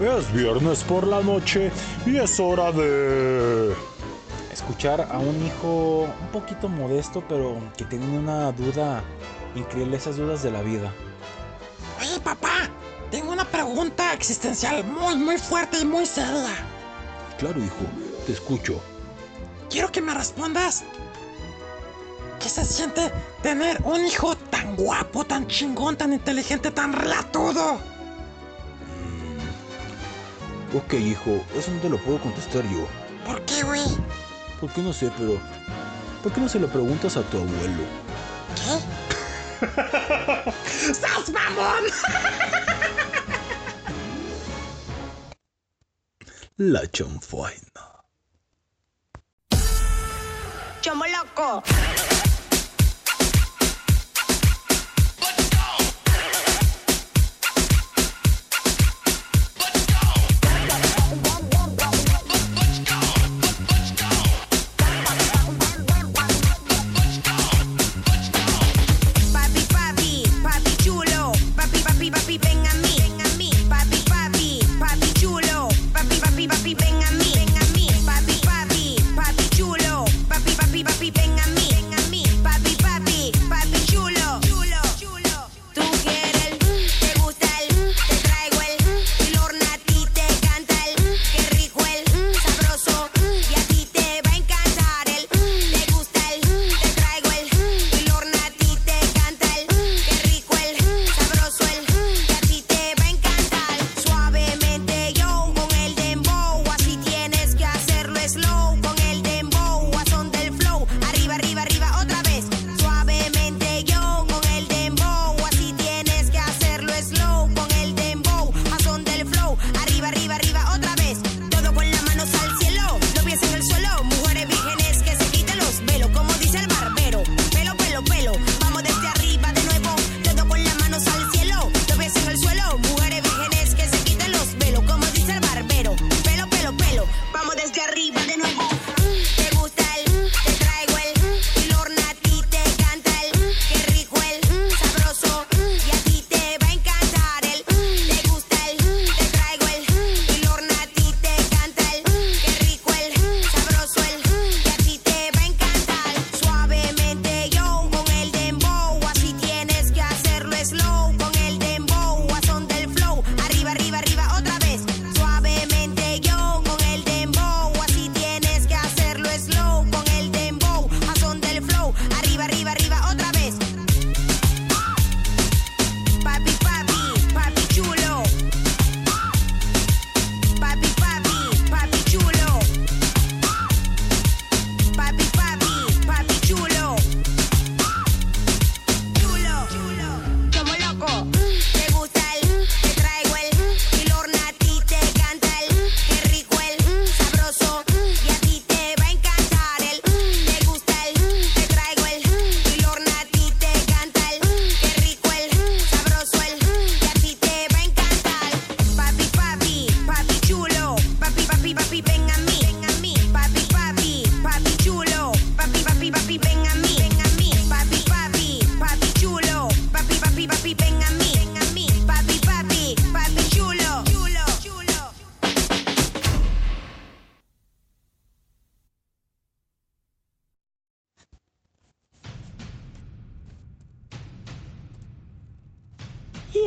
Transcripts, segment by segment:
Es viernes por la noche y es hora de... Escuchar a un hijo un poquito modesto, pero que tiene una duda increíble, esas dudas de la vida. Oye, papá, tengo una pregunta existencial muy, muy fuerte y muy seria. Claro, hijo, te escucho. Quiero que me respondas. ¿Qué se siente tener un hijo tan guapo, tan chingón, tan inteligente, tan relatudo? Ok, hijo, eso no te lo puedo contestar yo. ¿Por qué, güey? ¿Por qué no sé, pero... ¿Por qué no se lo preguntas a tu abuelo? ¿Qué? ¡Sas mamón! La chanfaina. Chomo loco.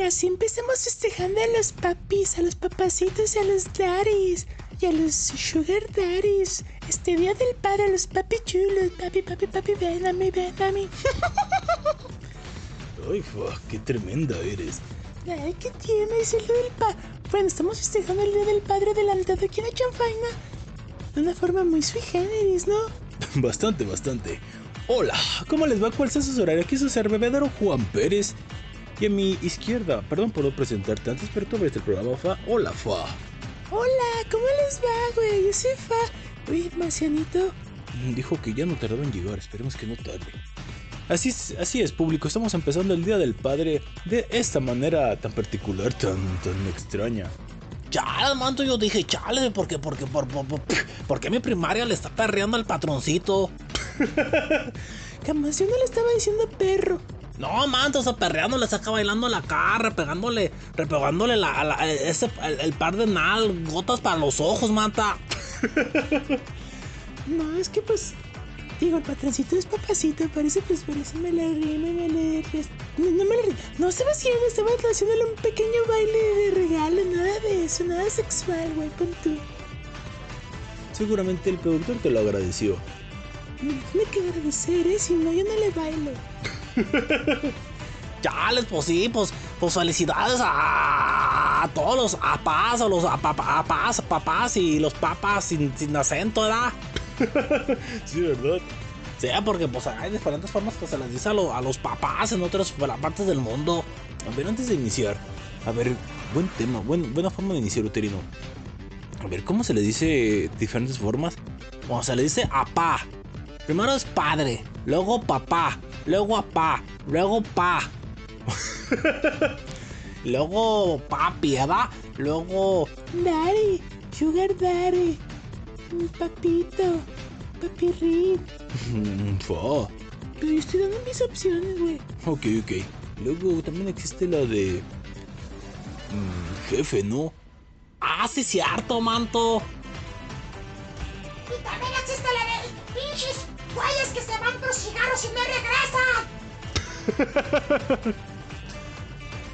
Así empezamos festejando a los papis, a los papacitos y a los daddies. Y a los sugar daddies. Este día del padre, a los papi chulos. Papi, papi, papi, ven a mí, ven a mí. Ay, fa, qué tremenda eres. Ay, ¿qué tiene? Es el día del padre. Bueno, estamos festejando el día del padre adelantado aquí en la chanfaina. De una forma muy sui generis, ¿no? Bastante, bastante. Hola, ¿cómo les va? ¿Cuál es su horario? Aquí su bebedero Juan Pérez. Y a mi izquierda, perdón por no presentarte antes, pero tú ves el programa Fa. Hola, Fa. Hola, ¿cómo les va, güey? Yo soy Fa. Oye, Marcianito. Mm, Dijo que ya no tardaba en llegar, esperemos que no tarde. Así es, así es, público, estamos empezando el Día del Padre de esta manera tan particular, tan, tan extraña. Chale, manto, yo dije, chale, porque, porque, por, por, por- porque mi primaria le está perreando al patroncito. Jamás yo no le estaba diciendo perro. No, manto, o sea, perreando, le saca bailando la cara, repegándole, repegándole la, ese, el, el par de nalgotas para los ojos, manta. No, es que pues. Digo, el patroncito es papacito, parece pues por eso me la rime, me la res- No, no me la ri- No estaba haciendo, estaba haciéndole un pequeño baile de regalo, nada de eso, nada sexual, güey, pon tú. Seguramente el productor te lo agradeció. Me tiene que agradecer, ¿eh? Si no, yo no le bailo. Chales, pues sí, pues, pues felicidades a, a todos los apás, a los apapa- apás, papás y los papas sin, sin acento, ¿verdad? Sí, ¿verdad? Sí, porque pues hay diferentes formas que se les dice a, lo- a los papás en otras partes del mundo. A ver, antes de iniciar, a ver, buen tema, buen- buena forma de iniciar, Uterino. A ver, ¿cómo se le dice diferentes formas? Cuando se le dice apá, primero es padre, luego papá, luego apá, luego pa. luego papi, ¿verdad? Luego Daddy, Sugar Daddy, mi papito, papi Rick. Mm, Fa. Pero yo estoy dando mis opciones, güey. Ok, ok. Luego también existe la de. mm, jefe, ¿no? Ah, sí, cierto, manto. Y también existe la de pinches güeyes que se van por cigarros y no regresan.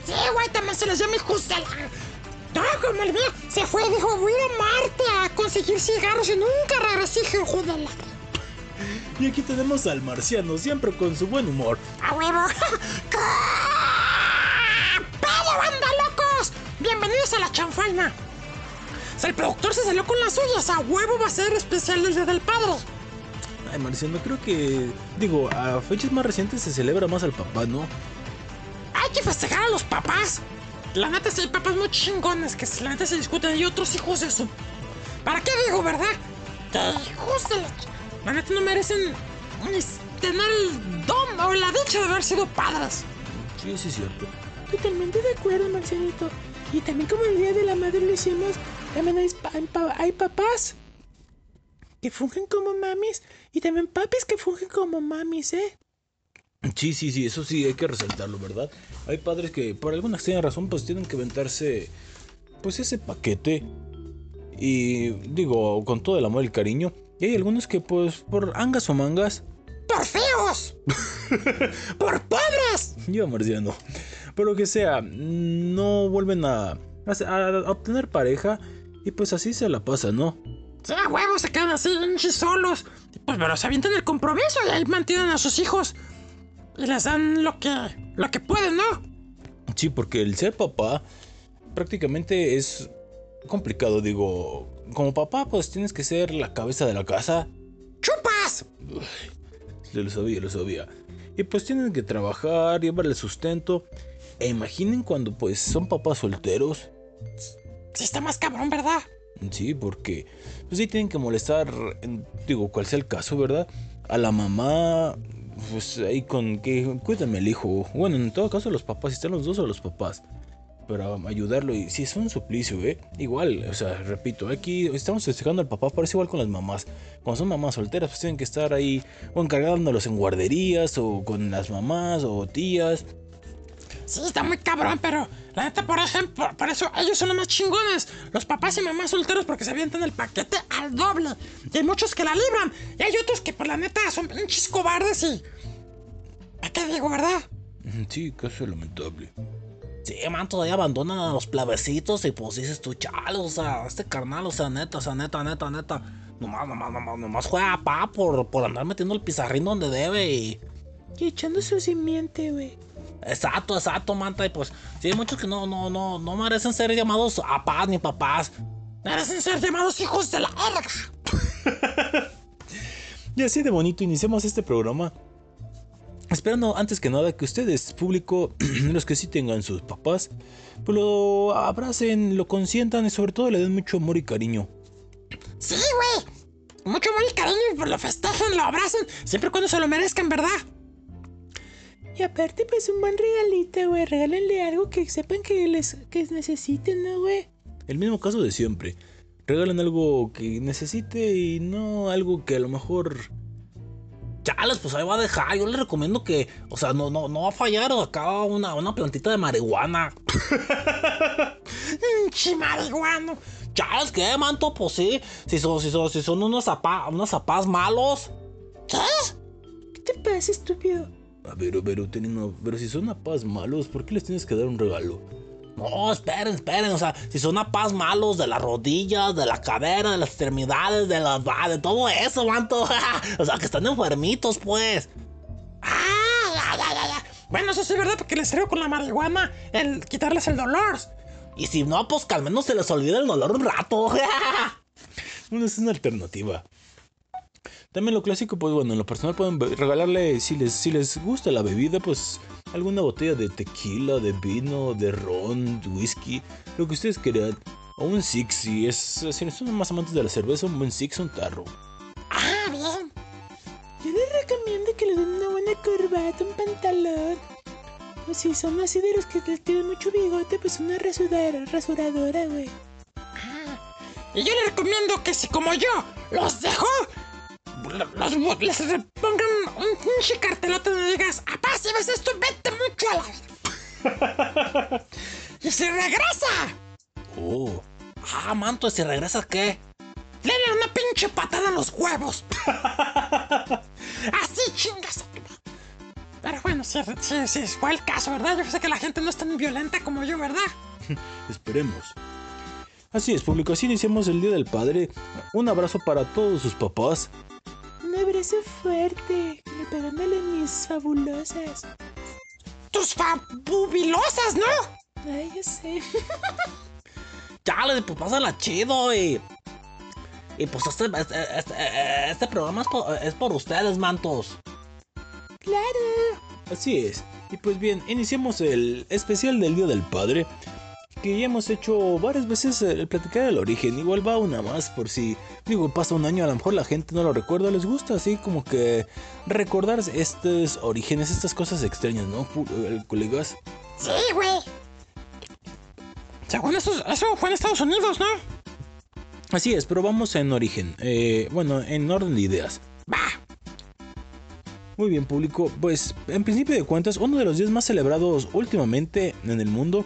sí, güey, también se les llama hijos de la... No, como el mío, se fue, dijo, voy a Marte a conseguir cigarros y nunca regresé, hijo de la... Y aquí tenemos al marciano, siempre con su buen humor. ¡A huevo! ¡Pedo, banda locos! Bienvenidos a la chanfaina. Si el productor se salió con las suyas, a huevo va a ser especial el Día del Padre. Ay, marciano, creo que. Digo, a fechas más recientes se celebra más al papá, ¿no? Hay que festejar a los papás. La neta, sí hay papás muy chingones que la neta se discuten y otros hijos de su. ¿Para qué digo, verdad? Que hijos de la. ch- La neta no merecen ni tener el don o la dicha de haber sido padres. Sí, sí, es cierto. Totalmente de acuerdo, Marcianito. Y también como el Día de la Madre lo hicimos, también pa- hay papás que fungen como mamis y también papis que fungen como mamis, ¿eh? Sí, sí, sí, eso sí hay que resaltarlo, ¿verdad? Hay padres que por alguna extraña razón pues tienen que aventarse pues ese paquete y digo con todo el amor y el cariño y hay algunos que pues por angas o mangas ¡Por feos! ¡Por pobres! yo marciano pero que sea no vuelven a, a- a obtener pareja y pues así se la pasa, ¿no? Sí, a huevos se quedan así, solos. Pues, pero se avientan el compromiso y ahí mantienen a sus hijos. Y les dan lo que, lo que pueden, ¿no? Sí, porque el ser papá prácticamente es complicado, digo, como papá pues tienes que ser la cabeza de la casa ¡Chupas! Lo sabía, lo sabía. Y pues tienen que trabajar, llevar el sustento. E imaginen cuando pues son papás solteros. Sí está más cabrón, ¿verdad? Sí, porque pues sí tienen que molestar, digo, cual sea el caso, ¿verdad? A la mamá, pues ahí con que cuídame el hijo. Bueno, en todo caso los papás, si están los dos o los papás. Para ayudarlo y si es un suplicio, ¿eh? Igual, o sea, repito, aquí estamos festejando al papá, parece igual con las mamás. Cuando son mamás solteras, pues tienen que estar ahí o encargándolos en guarderías o con las mamás o tías. Sí, está muy cabrón, pero la neta, por ejemplo, por eso ellos son los más chingones. Los papás y mamás solteros porque se avientan el paquete al doble. Y hay muchos que la libran. Y hay otros que, por la neta, son pinches cobardes y... ¿Para qué digo, verdad? Sí, caso lamentable. Sí, manto, ahí abandonan a los plebecitos y pues dices tú, chale, o sea, este carnal, o sea, neta, o sea, neta, neta, neta. Nomás, nomás, nomás, nomás juega pa por, por andar metiendo el pizarrín donde debe y... Y echando su simiente, güey. Exacto, exacto, manta. Y pues, sí, hay muchos que no, no, no, no merecen ser llamados papás ni papás. Merecen ser llamados hijos de la verga. Y así de bonito iniciamos este programa. Esperando antes que nada que ustedes, público, los que sí tengan sus papás, pues lo abracen, lo consientan y sobre todo le den mucho amor y cariño. Sí, güey. Mucho amor y cariño y pues lo festejen, lo abracen, siempre cuando se lo merezcan, ¿verdad? Y aparte, pues un buen regalito, güey. Regálenle algo que sepan que les que necesiten, ¿no, güey? El mismo caso de siempre. Regalan algo que necesite y no algo que a lo mejor Chales, pues ahí va a dejar. Yo le recomiendo que, o sea, no, no, no va a fallar acá una, una plantita de marihuana. Pinche marihuano. Chales, ¿qué, manto? Pues sí, si son, si son, si son unos zapas, unos zapas malos. ¿Qué? ¿Qué te pasa, estúpido? A ver, pero, teniendo, pero si son paz malos, ¿por qué les tienes que dar un regalo? No, esperen, esperen, o sea, si son paz malos de las rodillas, de la cadera, de las extremidades, de las de todo eso, manto. o sea, que están enfermitos, pues. Ah, ya. Bueno, eso sí es verdad, porque les sirve con la marihuana el quitarles el dolor. Y si no, pues que al menos se les olvide el dolor un rato. Bueno, es una alternativa. También lo clásico, pues bueno, en lo personal pueden regalarle, si les, si les gusta la bebida, pues alguna botella de tequila, de vino, de ron, de whisky, lo que ustedes quieran. O un six, si, es, si son más amantes de la cerveza, un buen six, un tarro. Ah, bien. Yo les recomiendo que le den una buena corbata, un pantalón. O si son así de los que les tienen mucho bigote, pues una rasuradora, rasuradora, güey. Y yo le recomiendo que si como yo los dejo, los, los- les pongan un pinche cartelote donde digas, apá, si ves esto, vete mucho a la... y si regresa, Oh. Ah, manto, ¿y si regresas qué? Dele una pinche patada en los huevos. Así chingas. Pero bueno, sí, sí, sí, fue el caso, ¿verdad? Yo sé que la gente no es tan violenta como yo, ¿verdad? Esperemos. Así es, público, así iniciamos el Día del Padre. Un abrazo para todos sus papás. Un abrazo fuerte, pegándole mis fabulosas. Tus fabubilosas, ¿no? Ay, ya sé. Chale, pues pásala chido y. Y pues este, este, este- este programa es por, es por ustedes, mantos. Claro. Así es. Y pues bien, iniciamos el especial del Día del Padre. Que ya hemos hecho varias veces el platicar del origen. Igual va una más por si, digo, pasa un año, a lo mejor la gente no lo recuerda, les gusta así como que recordar estos orígenes, estas cosas extrañas, ¿no? Eh, colegas. Sí, güey. Según eso, eso fue en Estados Unidos, ¿no? Así es, pero vamos en origen. Eh, bueno, en orden de ideas. Va. Muy bien, público. Pues, en principio de cuentas, uno de los días más celebrados últimamente en el mundo,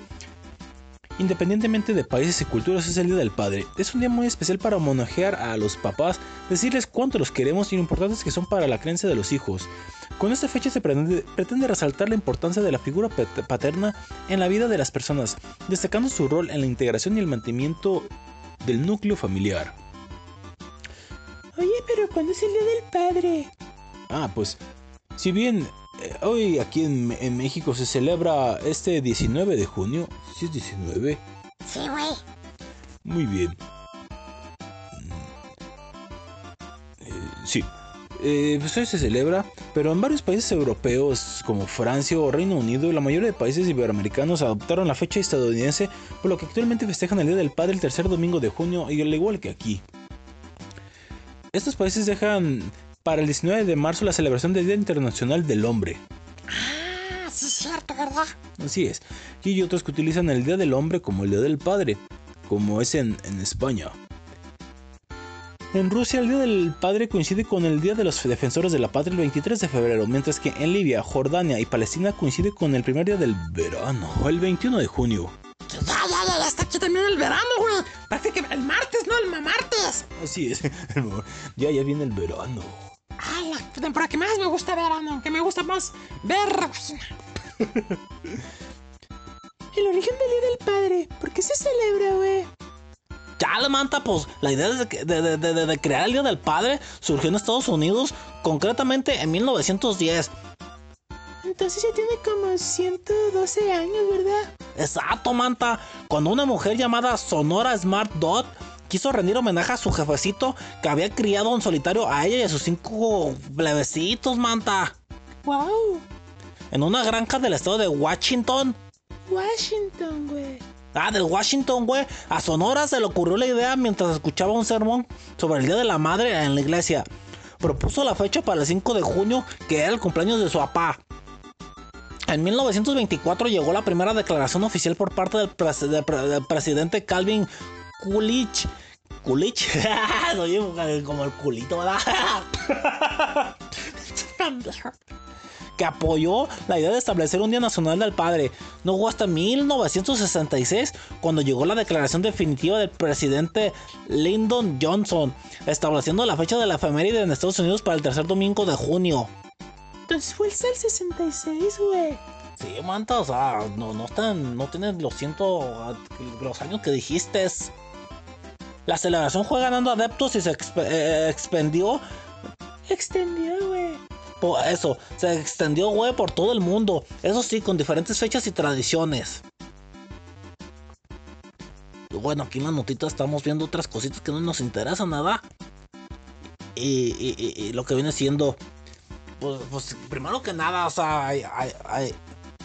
independientemente de países y culturas, es el Día del Padre. Es un día muy especial para homenajear a los papás, decirles cuánto los queremos y lo importantes que son para la creencia de los hijos. Con esta fecha se pretende, pretende resaltar la importancia de la figura pat- paterna en la vida de las personas, destacando su rol en la integración y el mantenimiento del núcleo familiar. Oye, pero ¿cuándo es el día del padre? Ah, pues, si bien hoy aquí en, en México se celebra este 19 de junio, si es 19, Sí, güey. muy bien. Mm, eh, sí, Eh, pues hoy se celebra, pero en varios países europeos como Francia o Reino Unido, la mayoría de países iberoamericanos adoptaron la fecha estadounidense, por lo que actualmente festejan el Día del Padre el tercer domingo de junio, y al igual que aquí. Estos países dejan para el 19 de marzo la celebración del Día Internacional del Hombre. Ah, sí es cierto, ¿verdad? Así es. Y hay otros que utilizan el Día del Hombre como el Día del Padre, como es en, en España. En Rusia el Día del Padre coincide con el Día de los Defensores de la Patria el 23 de febrero, mientras que en Libia, Jordania y Palestina coincide con el primer día del verano, el 21 de junio. Ya, ya, ya, ya está aquí también el verano, güey. Parece que el martes, ¿no? El mamartes. Así es. ya, ya viene el verano. Ay, la temporada que más me gusta verano, que me gusta más ver. El origen del día del padre. ¿Por qué se celebra, güey? Chale, manta, pues la idea de- de- de- de crear el Día del Padre surgió en Estados Unidos, concretamente en 1910. Entonces ya tiene como 112 años, ¿verdad? Exacto, manta. Cuando una mujer llamada Sonora Smart Dot quiso rendir homenaje a su jefecito que había criado en solitario a ella y a sus cinco plebecitos, manta. ¡Wow! En una granja del estado de Washington. Washington, güey. Ah, del Washington, güey. A Sonora se le ocurrió la idea mientras escuchaba un sermón sobre el Día de la Madre en la iglesia. Propuso la fecha para el 5 de junio, que era el cumpleaños de su papá. En 1924 llegó la primera declaración oficial por parte del, pres- del pre- del presidente Calvin Coolidge. Coolidge, Oye, como el culito, ¿verdad? que apoyó la idea de establecer un Día Nacional del Padre. No fue hasta 1966 cuando llegó la declaración definitiva del presidente Lyndon Johnson, estableciendo la fecha de la efeméride en Estados Unidos para el tercer domingo de junio. Entonces fue el 66, güey. Sí, manta, o sea, no, no están, no tienen los ciento, los años que dijiste. La celebración fue ganando adeptos y se eh, expendió Extendió, güey. Eso, se extendió, güey, por todo el mundo. Eso sí, con diferentes fechas y tradiciones. Y Bueno, aquí en la notita estamos viendo otras cositas que no nos interesan nada. Y, y- lo que viene siendo. Pues, pues, primero que nada, o sea.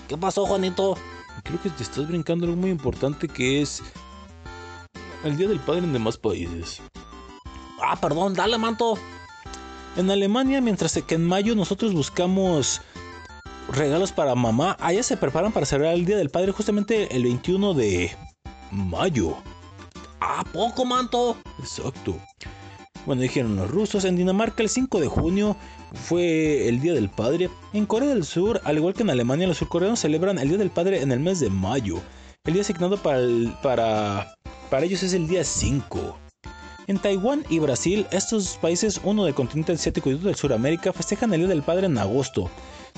¿qué pasó, Juanito? Creo que te estás brincando algo muy importante que es el Día del Padre en demás países. Ah, perdón, dale, manto. En Alemania, mientras que en mayo nosotros buscamos regalos para mamá, allá se preparan para celebrar el Día del Padre justamente el 21 de mayo. Ah, poco, manto. Exacto. Bueno, dijeron los rusos. En Dinamarca el 5 de junio fue el Día del Padre. En Corea del Sur, al igual que en Alemania, los surcoreanos celebran el Día del Padre en el mes de mayo. El día asignado para, el- para, para ellos es el día 5. En Taiwán y Brasil, estos países, uno del continente asiático y otro del Suramérica, festejan el Día del Padre en agosto.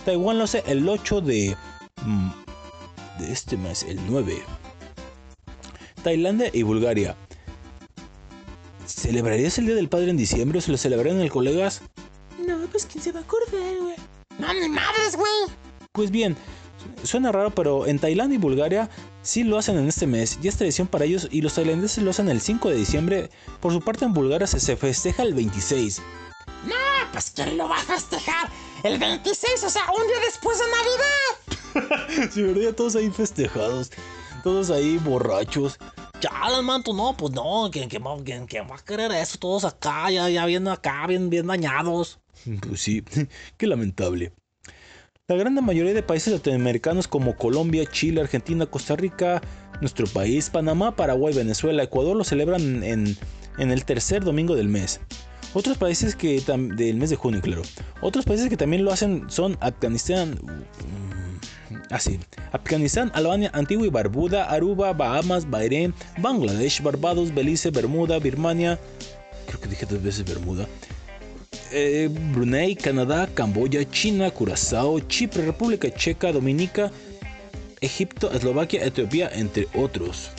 Taiwán lo hace el 8 de, mm, de este mes, el 9. Tailandia y Bulgaria. ¿Celebrarías el Día del Padre en diciembre o se lo celebrarían en el colegas? No, pues quién se va a acordar, güey. No, ni madres, güey. Pues bien, suena raro, pero en Tailandia y Bulgaria sí lo hacen en este mes. Ya es tradición para ellos y los tailandeses lo hacen el 5 de diciembre. Por su parte en Bulgaria se, se festeja el 26. Ah, pues ¿quién lo va a festejar? El 26, o sea, un día después de Navidad. Sí, ¿verdad? Todos ahí festejados. Todos ahí borrachos. Chale, manto, no, pues no, ¿quién, quién va, quién- quién va a querer eso? Todos acá, ya, ya bien acá, bien, bien dañados. Pues sí, qué lamentable. La gran mayoría de países latinoamericanos como Colombia, Chile, Argentina, Costa Rica, nuestro país, Panamá, Paraguay, Venezuela, Ecuador lo celebran en, el tercer domingo del mes. Otros países que del mes de junio, claro. Otros países que también lo hacen son Afganistán, mm, así, Afganistán, Albania, Antigua y Barbuda, Aruba, Bahamas, Bahrein, Bangladesh, Barbados, Belice, Bermuda, Birmania, creo que dije dos veces Bermuda, eh, Brunei, Canadá, Camboya, China, Curazao, Chipre, República Checa, Dominica, Egipto, Eslovaquia, Etiopía, entre otros.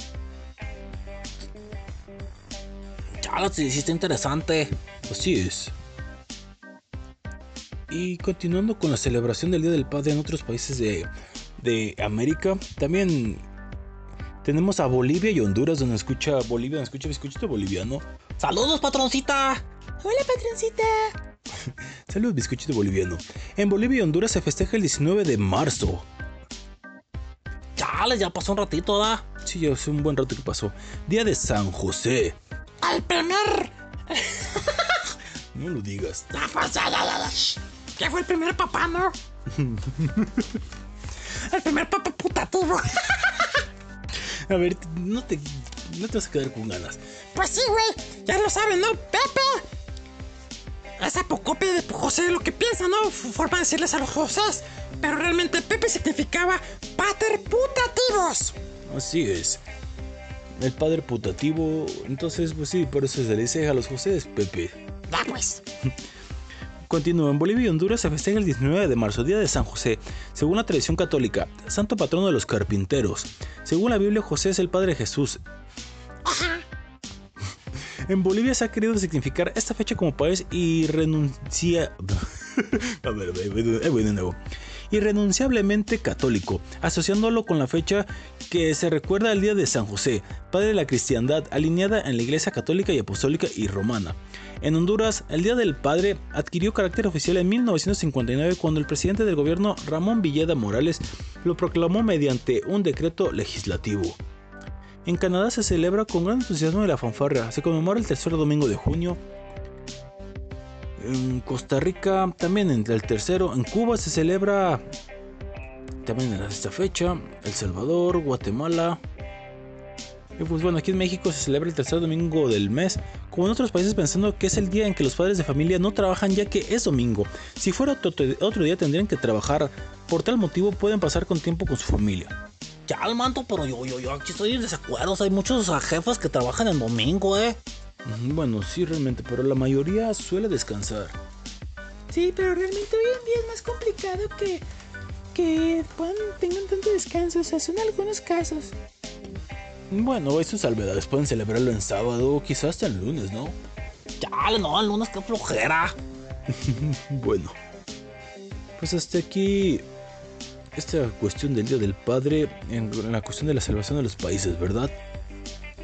Sí está interesante. Así es. Y continuando con la celebración del Día del Padre en otros países de, de América, también tenemos a Bolivia y Honduras, donde escucha Bolivia, donde escucha bizcochito boliviano. Saludos, patroncita. Hola, patroncita. Saludos, bizcochito boliviano. En Bolivia y Honduras se festeja el 19 de marzo. Chale, ya pasó un ratito, ¿da? Sí, ya hace un buen rato que pasó. Día de San José. El primer. No lo digas. Ya, ya, ya, ya. ¿Qué fue el primer papá, no? el primer papá putativo. A ver, no te, no te vas a quedar con ganas. Pues sí, güey. Ya lo saben, ¿no? Pepe. Es apocopia de José lo que piensa, ¿no? Forma de decirles a los Josés. Pero realmente Pepe significaba pater putativos. Así es. El padre putativo. Entonces, pues sí, por eso se le dice a los José Pepe. Ya pues. Continúa. En Bolivia y Honduras se festeja el 19 de marzo, Día de San José. Según la tradición católica, santo patrono de los carpinteros. Según la Biblia, José es el Padre de Jesús. En Bolivia se ha querido significar esta fecha como país y. Irrenunciablemente católico, asociándolo con la fecha que se recuerda al día de San José, padre de la cristiandad, alineada en la Iglesia católica y apostólica y romana. En Honduras, el Día del Padre adquirió carácter oficial en 1959 cuando el presidente del gobierno Ramón Villeda Morales lo proclamó mediante un decreto legislativo. En Canadá se celebra con gran entusiasmo de la fanfarria. Se conmemora el tercer domingo de junio. En Costa Rica también en el tercero. En Cuba se celebra también en esta fecha. El Salvador, Guatemala. Y pues bueno, aquí en México se celebra el tercer domingo del mes, como en otros países pensando que es el día en que los padres de familia no trabajan ya que es domingo. Si fuera otro día tendrían que trabajar, por tal motivo pueden pasar con tiempo con su familia. Ya el manto, pero yo, yo, yo aquí estoy en desacuerdo. Hay muchos jefes que trabajan en domingo, eh. Bueno, sí, realmente, pero la mayoría suele descansar. Sí, pero realmente hoy en día es más complicado que, que puedan, tengan tanto descanso. O sea, son algunos casos. Bueno, sus salvedades, pueden celebrarlo en sábado o quizás hasta el lunes, ¿no? Chale, no, el lunes qué flojera. Bueno, pues hasta aquí esta cuestión del Día del Padre en la cuestión de la salvación de los países, ¿verdad?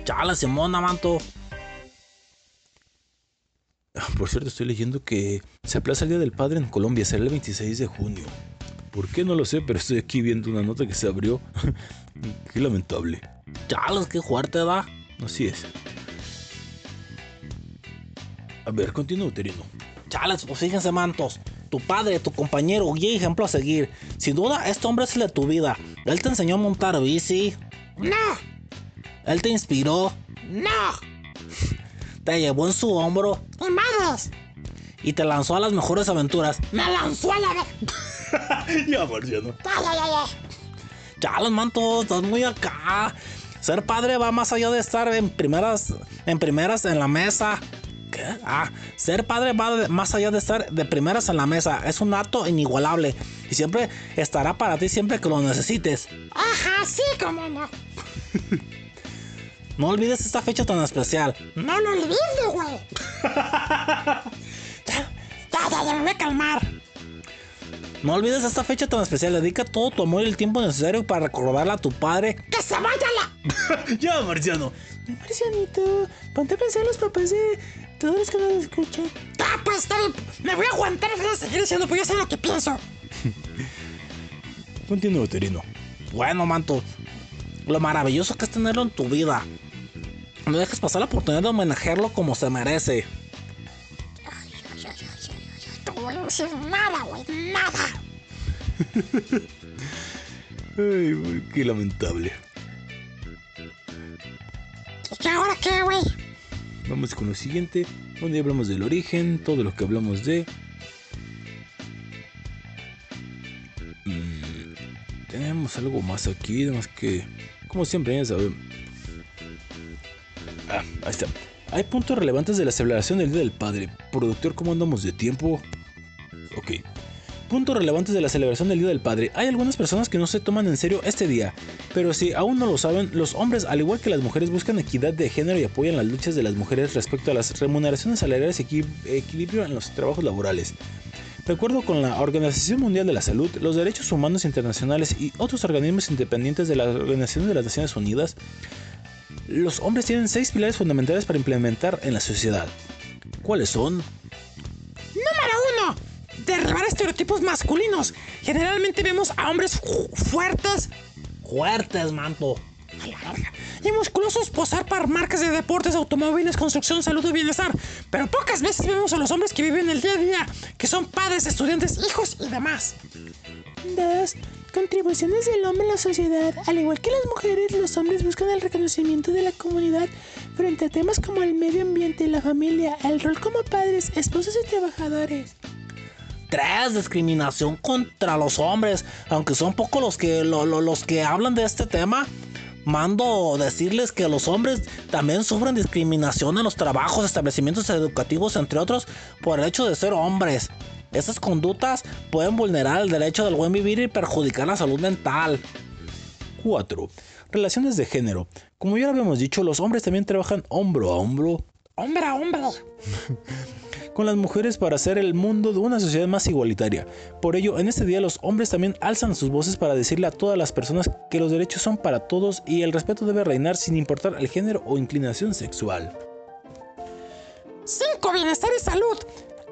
Chale, Simona, manto. Ah, Por cierto, estoy leyendo que se aplaza el Día del Padre en Colombia, será el 26 de junio. ¿Por qué? No lo sé, pero estoy aquí viendo una nota que se abrió. qué lamentable. Chales, qué fuerte da. Así es. A ver, continúa, Uterino. Chales, pues fíjense, mantos. Tu padre, tu compañero, guía y ejemplo a seguir. Sin duda, este hombre es el de tu vida. Él te enseñó a montar bici. No, Él te inspiró. no, Te llevó en su hombro. ni madres. Y te lanzó a las mejores aventuras. Me lanzó a la ya, Marciano. Ya, ya, ya, ya. Chales, mantos, estás muy acá. Ser padre va más allá de estar en primeras, en primeras en la mesa. ¿Qué? Ah, ser padre va más allá de estar de primeras en la mesa. Es un acto inigualable y siempre estará para ti siempre que lo necesites. Ajá, sí, cómo no. No olvides esta fecha tan especial. No lo olvides, güey. Ya, ya, ya, ya me voy a calmar. No olvides esta fecha tan especial. Dedica todo tu amor y el tiempo necesario para recordarle a tu padre. Que se vaya la. ya, Marciano. Marcianito, ponte a pensar en los papás de todos los que nos escuchan. Ah, pues está bien. Me voy a aguantar a seguir diciendo, pues yo sé lo que pienso. Continúa, Uterino. Bueno, manto, lo maravilloso que es tenerlo en tu vida. No dejes pasar la oportunidad de homenajearlo como se merece. No voy a decir nada, güey, nada. Ay, qué lamentable. ¿Y ahora qué, güey? Vamos con lo siguiente, donde hablamos del origen, todo lo que hablamos de... Mm, tenemos algo más aquí, más que... Como siempre, ya saben. Ah, ahí está. Hay puntos relevantes de la celebración del Día del Padre. Productor, ¿cómo andamos de tiempo? Ok. Puntos relevantes de la celebración del Día del Padre. Hay algunas personas que no se toman en serio este día, pero si aún no lo saben, los hombres, al igual que las mujeres, buscan equidad de género y apoyan las luchas de las mujeres respecto a las remuneraciones salariales y equi- equilibrio en los trabajos laborales. De acuerdo con la Organización Mundial de la Salud, los derechos humanos internacionales y otros organismos independientes de la Organización de las Naciones Unidas, los hombres tienen seis pilares fundamentales para implementar en la sociedad. ¿Cuáles son? Derribar estereotipos masculinos. Generalmente vemos a hombres fu- fuertes Fuertes, manto. a la verga, y musculosos posar para marcas de deportes, automóviles, construcción, salud y bienestar. Pero pocas veces vemos a los hombres que viven el día a día, que son padres, estudiantes, hijos y demás. 2. Contribuciones del hombre a la sociedad. Al igual que las mujeres, los hombres buscan el reconocimiento de la comunidad frente a temas como el medio ambiente, la familia, el rol como padres, esposos y trabajadores. 3. Discriminación contra los hombres. Aunque son pocos los que, lo- lo- los que hablan de este tema, mando decirles que los hombres también sufren discriminación en los trabajos, establecimientos educativos, entre otros, por el hecho de ser hombres. Estas conductas pueden vulnerar el derecho del buen vivir y perjudicar la salud mental. 4. Relaciones de género. Como ya lo habíamos dicho, los hombres también trabajan hombro a hombro Hombre a hombre. con las mujeres para hacer el mundo de una sociedad más igualitaria. Por ello, en este día los hombres también alzan sus voces para decirle a todas las personas que los derechos son para todos y el respeto debe reinar sin importar el género o inclinación sexual. 5. Bienestar y salud.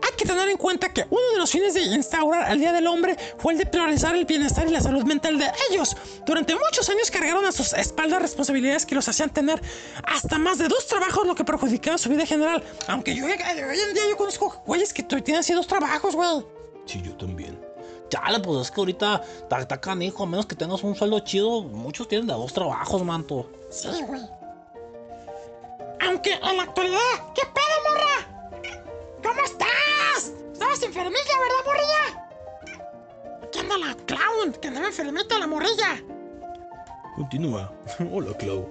Hay que tener en cuenta que uno de los fines de instaurar el Día del Hombre fue el de priorizar el bienestar y la salud mental de ellos. Durante muchos años cargaron a sus espaldas responsabilidades que los hacían tener hasta más de dos trabajos, lo que perjudicaba su vida general. Aunque yo, hoy en día yo conozco güeyes que tienen así dos trabajos, güey. Sí, yo también. Chale, pues es que ahorita está canijo, a menos que tengas un sueldo chido, muchos tienen de dos trabajos, manto. Sí, güey. Aunque en la actualidad, ¿qué pedo, morra? ¿Cómo estás? Estabas enfermilla, ¿verdad, morrilla? Aquí anda la clown, que andaba enfermita la morrilla. Continúa. Hola, Clau.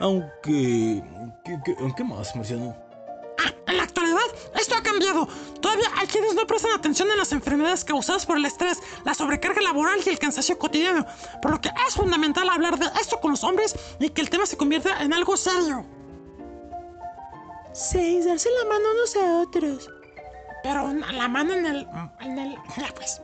Aunque... ¿Qué, qué, qué más, Marciano? Ah, en la actualidad, esto ha cambiado. Todavía hay quienes no prestan atención en las enfermedades causadas por el estrés, la sobrecarga laboral y el cansancio cotidiano, por lo que es fundamental hablar de esto con los hombres y que el tema se convierta en algo serio. 6. Darse la mano unos a otros. Pero la mano en el... en el... Pues.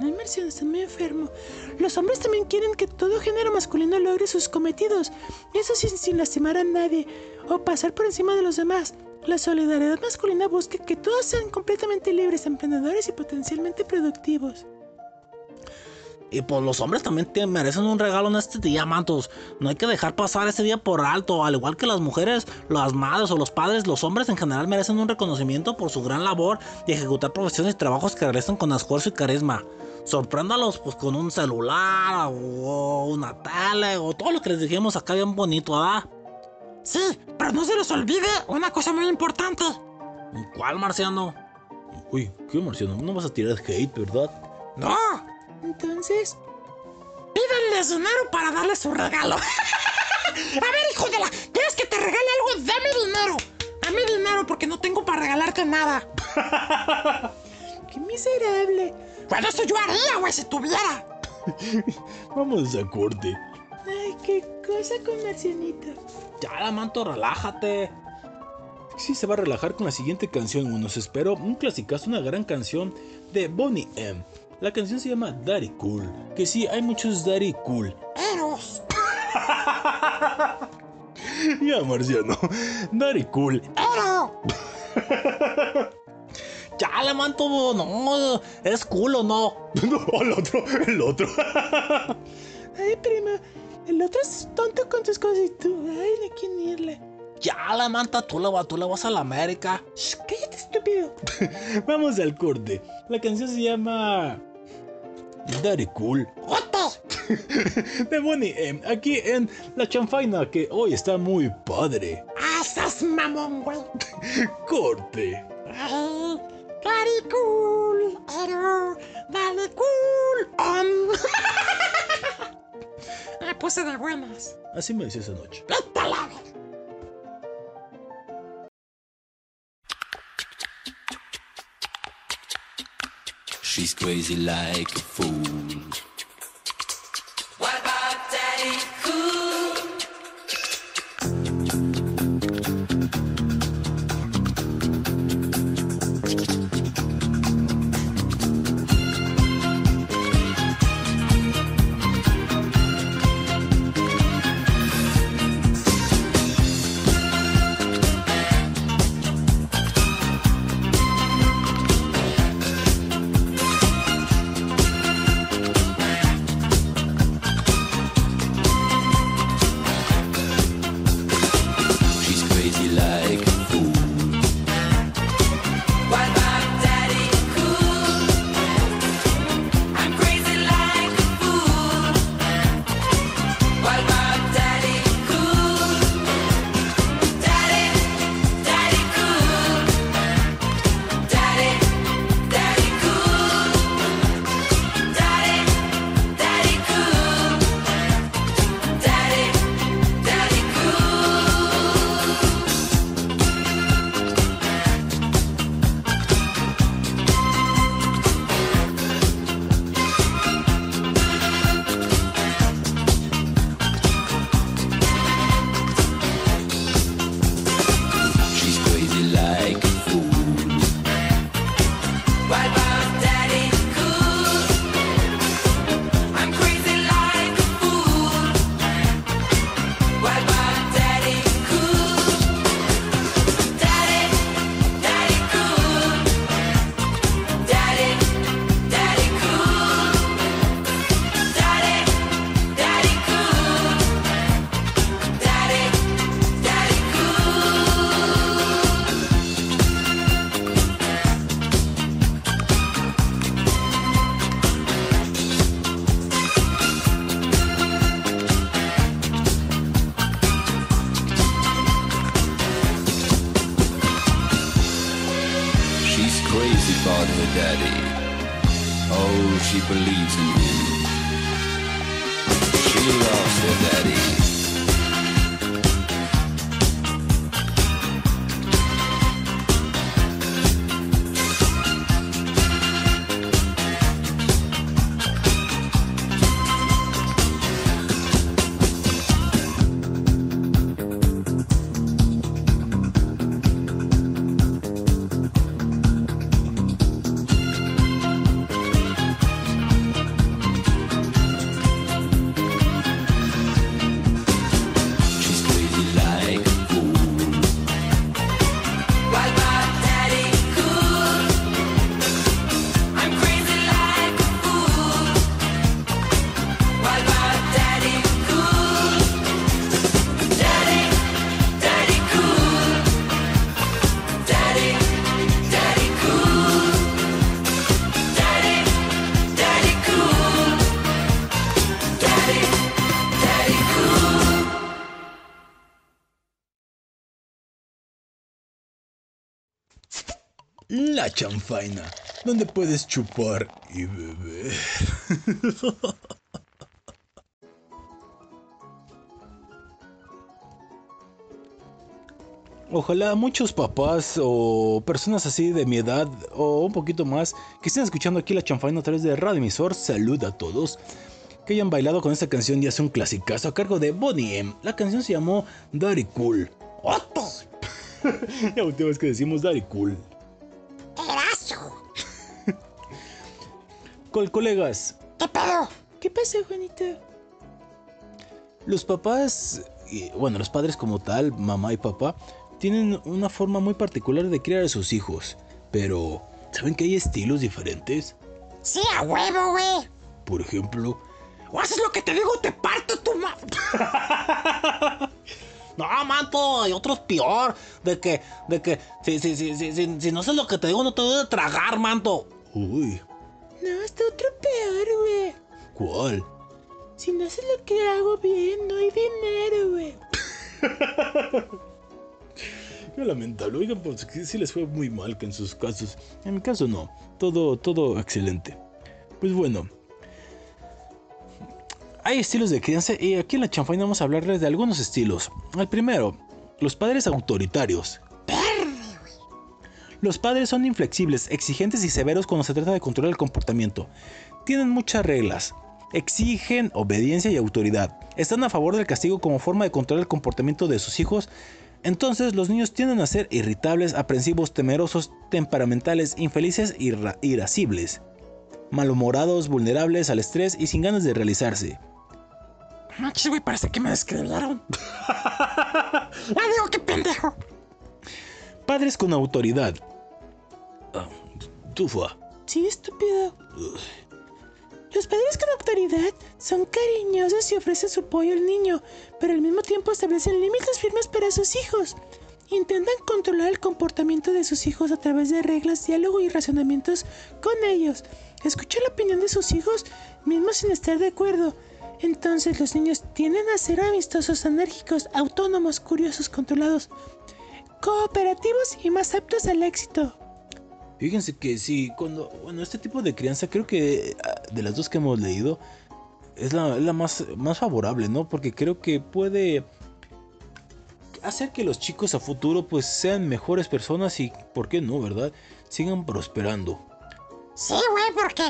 No, Marciano, estás muy enfermo. Los hombres también quieren que todo género masculino logre sus cometidos. Eso sin, sin lastimar a nadie o pasar por encima de los demás. La solidaridad masculina busca que todos sean completamente libres, emprendedores y potencialmente productivos. Y pues los hombres también te merecen un regalo en este día, mantos. No hay que dejar pasar ese día por alto. Al igual que las mujeres, las madres o los padres, los hombres en general merecen un reconocimiento por su gran labor y ejecutar profesiones y trabajos que realizan con esfuerzo y carisma. Sorpréndalos pues con un celular o una tele o todo lo que les dijimos acá bien bonito, ¿verdad? Sí, pero no se les olvide una cosa muy importante. ¿Cuál, Marciano? Uy, ¿qué, Marciano? No vas a tirar hate, ¿verdad? No, Entonces, pídenles dinero para darles su regalo. A ver, hijo de la... ¿Quieres que te regale algo? Dame dinero. Dame dinero porque no tengo para regalarte nada. qué miserable. Bueno, eso yo haría, güey, si tuviera. Vamos a corte. Ay, qué cosa con Marcianito. Ya, la manto, relájate. Sí, se va a relajar con la siguiente canción. Nos espero un clasicazo, una gran canción de Bonnie M. La canción se llama Daddy Cool. Que sí, hay muchos Daddy Cool. Eros. Ya, Marciano. Daddy Cool. Ero. Ya, la manto, no. Es culo, no. No, el otro, el otro. Ay, prima, el otro es tonto con tus cosas y tú. Ay, hay quien irle. Ya, la manta, tú vas- tú le vas a la América. Shh, cállate, estúpido. Vamos al corte. La canción se llama Daddy Cool. De Bonnie M. Aquí en La Chanfaina, que hoy está muy padre. ¡Ah, estás mamón, güey! Corte. Ay, cool, ero, cool, on. Me puse de buenas. Así me dice esa noche. Vete She's crazy like a fool. What about Daddy La chanfaina, donde puedes chupar y beber. Ojalá muchos papás o personas así de mi edad o un poquito más que estén escuchando aquí la chanfaina a través de Radio Emisor, salud a todos, que hayan bailado con esta canción y hace un clasicazo a cargo de Bonnie M. La canción se llamó Daddy Cool. ¡Otto! la última vez que decimos Daddy Cool. Col colegas, ¿Qué pedo? ¿Qué pasa, Juanito? Los papás, y, bueno, los padres como tal, mamá y papá, tienen una forma muy particular de criar a sus hijos. Pero, ¿saben que hay estilos diferentes? Sí, a huevo, güey. Por ejemplo, O haces lo que te digo, te parto tu ma... No, manto, hay otros peor. De que, de que, si, si, si, si, no haces lo que te digo, no te doy de tragar, manto. uy, No, está otro peor, güey. ¿cuál? Si no haces lo que hago bien, no hay dinero, güey. Qué lamentable, oigan, pues sí les fue muy mal que en sus casos. En mi caso no, todo, todo excelente. Pues bueno. Hay estilos de crianza y aquí en la chanfaina vamos a hablarles de algunos estilos. El primero, los padres autoritarios. Los padres son inflexibles, exigentes y severos cuando se trata de controlar el comportamiento. Tienen muchas reglas. Exigen obediencia y autoridad. Están a favor del castigo como forma de controlar el comportamiento de sus hijos. Entonces los niños tienden a ser irritables, aprensivos, temerosos, temperamentales, infelices y ra- irascibles. Malhumorados, vulnerables al estrés y sin ganas de realizarse. Manches, güey, parece que me describieron. ya digo, qué pendejo. Padres con autoridad. Sí, estúpido. Los padres con autoridad son cariñosos y ofrecen su apoyo al niño, pero al mismo tiempo establecen límites firmes para sus hijos. Intentan controlar el comportamiento de sus hijos a través de reglas, diálogo y razonamientos con ellos. Escuchan la opinión de sus hijos, mismo sin estar de acuerdo. Entonces los niños tienden a ser amistosos, enérgicos, autónomos, curiosos, controlados, cooperativos y más aptos al éxito. Fíjense que sí, cuando, bueno, este tipo de crianza creo que ah, de las dos que hemos leído es la, la más, más favorable, ¿no? Porque creo que puede hacer que los chicos a futuro pues sean mejores personas y, ¿por qué no, verdad? Sigan prosperando. Sí, güey, porque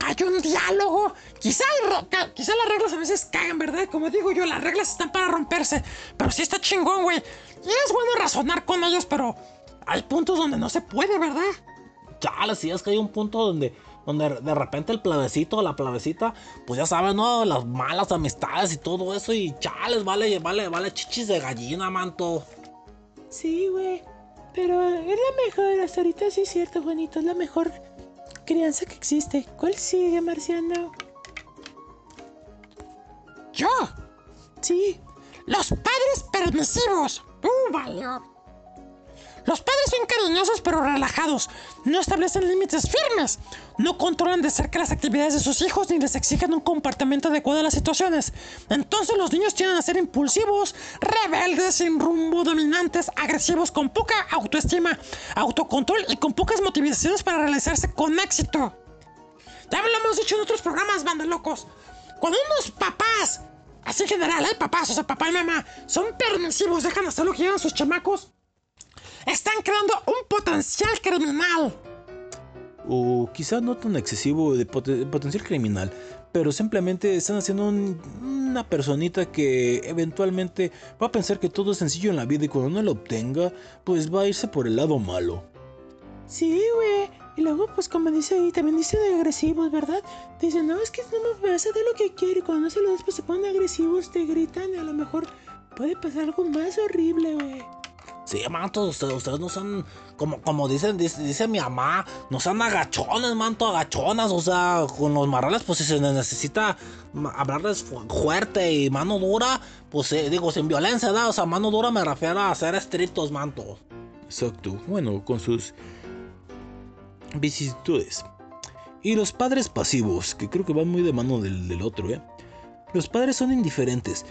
hay un diálogo. Quizá, quizá las reglas a veces cagan, ¿verdad? Como digo yo, las reglas están para romperse. Pero sí está chingón, güey. Y es bueno razonar con ellos, pero hay puntos donde no se puede, ¿verdad? Chale, si es que hay un punto donde, donde de repente el plavecito o la plavecita, pues ya saben, ¿no? Las malas amistades y todo eso. Y chales, vale, vale, vale, chichis de gallina, manto. Sí, güey. Pero es la mejor, hasta ahorita sí es cierto, Juanito. Es la mejor crianza que existe. ¿Cuál sigue, Marciano? Yo, Sí. los padres permisivos. Uh, valió. Los padres son cariñosos pero relajados, no establecen límites firmes, no controlan de cerca las actividades de sus hijos ni les exigen un comportamiento adecuado a las situaciones. Entonces los niños tienden a ser impulsivos, rebeldes, sin rumbo, dominantes, agresivos, con poca autoestima, autocontrol y con pocas motivaciones para realizarse con éxito. Ya lo hemos dicho en otros programas, banda locos. Cuando unos papás, así en general, ¿eh? Papás, o sea, papá y mamá, son permisivos, dejan hacer lo que quieran sus chamacos, están creando un potencial criminal. O quizá no tan excesivo de poten- potencial criminal, pero simplemente están haciendo un- una personita que eventualmente va a pensar que todo es sencillo en la vida y cuando no lo obtenga, pues va a irse por el lado malo. Sí, güey. Y luego, pues como dice ahí, también dice de agresivos, ¿verdad? Dicen, no, es que no me vas a dar lo que quiero. Y cuando no se lo das, pues se ponen agresivos, te gritan y a lo mejor puede pasar algo más horrible, güey. Sí, manto, ustedes, no sean, como, como dicen, dice, mi mamá, no sean agachones, manto, agachonas, o sea, con los marrales, pues si se necesita hablarles fu- fuerte y mano dura, pues eh, digo, sin violencia, ¿verdad? O sea, mano dura me refiero a ser estrictos, manto. Exacto, bueno, con sus vicisitudes. Y los padres pasivos, que creo que van muy de mano del, del otro, ¿eh? Los padres son indiferentes,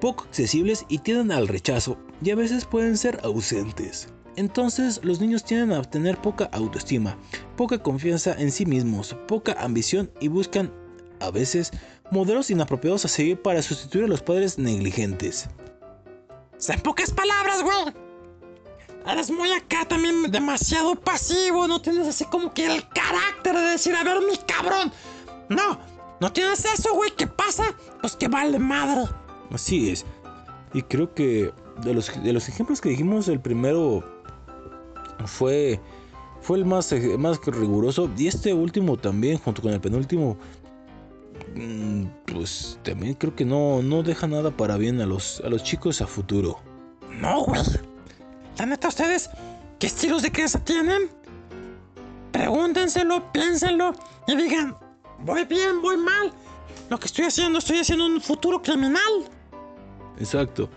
poco accesibles y tienden al rechazo, y a veces pueden ser ausentes. Entonces los niños tienden a tener poca autoestima, poca confianza en sí mismos, poca ambición y buscan, a veces, modelos inapropiados a seguir para sustituir a los padres negligentes. En pocas palabras, güey. Eres muy acá también demasiado pasivo, no tienes así como que el carácter de decir, a ver, mi cabrón. No, no tienes eso, güey. ¿Qué pasa? Pues que vale madre. Así es. Y creo que de los, de los ejemplos que dijimos, el primero fue, fue el más, eh, más riguroso. Y este último también, junto con el penúltimo, mm, pues también creo que no, no deja nada para bien a los, a los chicos a futuro. No, güey. La neta, ustedes, ¿qué estilos de crianza tienen? Pregúntenselo, piénsenlo y digan, voy bien, voy mal. Lo que estoy haciendo, estoy haciendo un futuro criminal. Exacto.